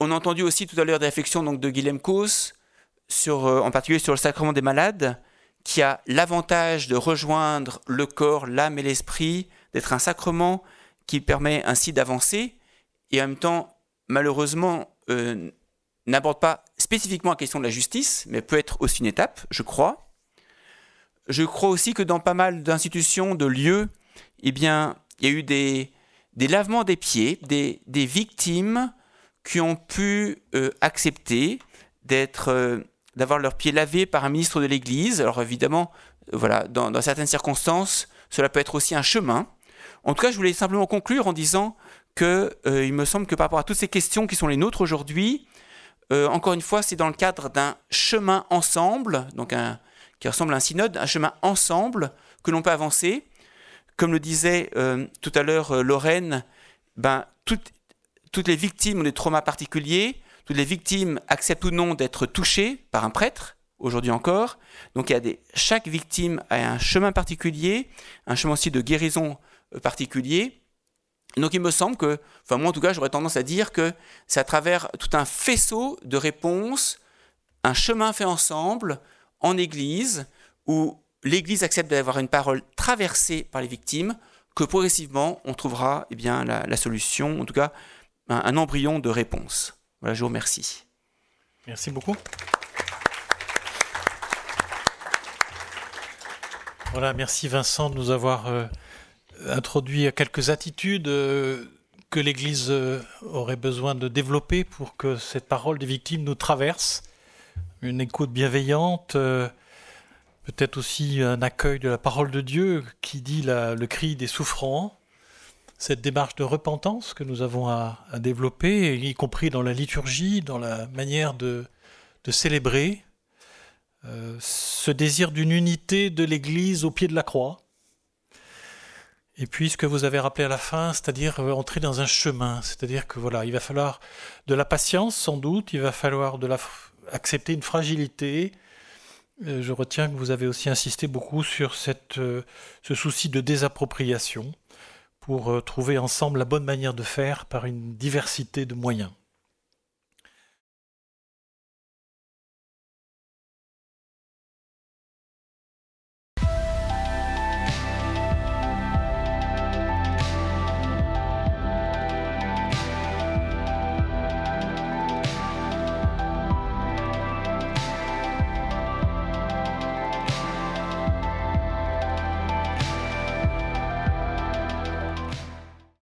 On a entendu aussi tout à l'heure des réflexions de Guilhem Kos, sur, euh, en particulier sur le sacrement des malades, qui a l'avantage de rejoindre le corps, l'âme et l'esprit, d'être un sacrement qui permet ainsi d'avancer, et en même temps, malheureusement, euh, n'aborde pas spécifiquement la question de la justice, mais peut être aussi une étape, je crois. Je crois aussi que dans pas mal d'institutions, de lieux, eh bien, il y a eu des, des lavements des pieds, des, des victimes qui ont pu euh, accepter d'être, euh, d'avoir leurs pieds lavés par un ministre de l'Église. Alors évidemment, euh, voilà, dans, dans, certaines circonstances, cela peut être aussi un chemin. En tout cas, je voulais simplement conclure en disant que il me semble que par rapport à toutes ces questions qui sont les nôtres aujourd'hui, encore une fois, c'est dans le cadre d'un chemin ensemble, qui ressemble à un synode, un chemin ensemble que l'on peut avancer. Comme le disait euh, tout à l'heure euh, Lorraine, ben, toutes, les victimes des traumas particuliers, toutes les victimes acceptent ou non d'être touchées par un prêtre, aujourd'hui encore. Donc chaque victime a un chemin particulier, un chemin aussi de guérison euh, particulier. Donc il me semble que, enfin moi en tout cas j'aurais tendance à dire que c'est à travers tout un faisceau de réponses, un chemin fait ensemble, en Église, où l'Église accepte d'avoir une parole traversée par les victimes, que progressivement on trouvera eh bien, la, solution, en tout cas un, embryon de réponse. Voilà, je vous remercie. Merci beaucoup. Voilà, merci Vincent de nous avoir euh, introduit quelques attitudes euh, que l'Église euh, aurait besoin de développer pour que cette parole des victimes nous traverse une écoute bienveillante, euh, peut-être aussi un accueil de la parole de Dieu qui dit le cri des souffrants, cette démarche de repentance que nous avons à, développer, y compris dans la liturgie, dans la manière de, célébrer, ce désir d'une unité de l'Église au pied de la croix. Et puis ce que vous avez rappelé à la fin, c'est-à-dire euh, entrer dans un chemin, c'est-à-dire que voilà, il va falloir de la patience sans doute, il va falloir accepter une fragilité. Euh, je retiens que vous avez aussi insisté beaucoup sur euh, ce souci de désappropriation pour trouver ensemble la bonne manière de faire par une diversité de moyens.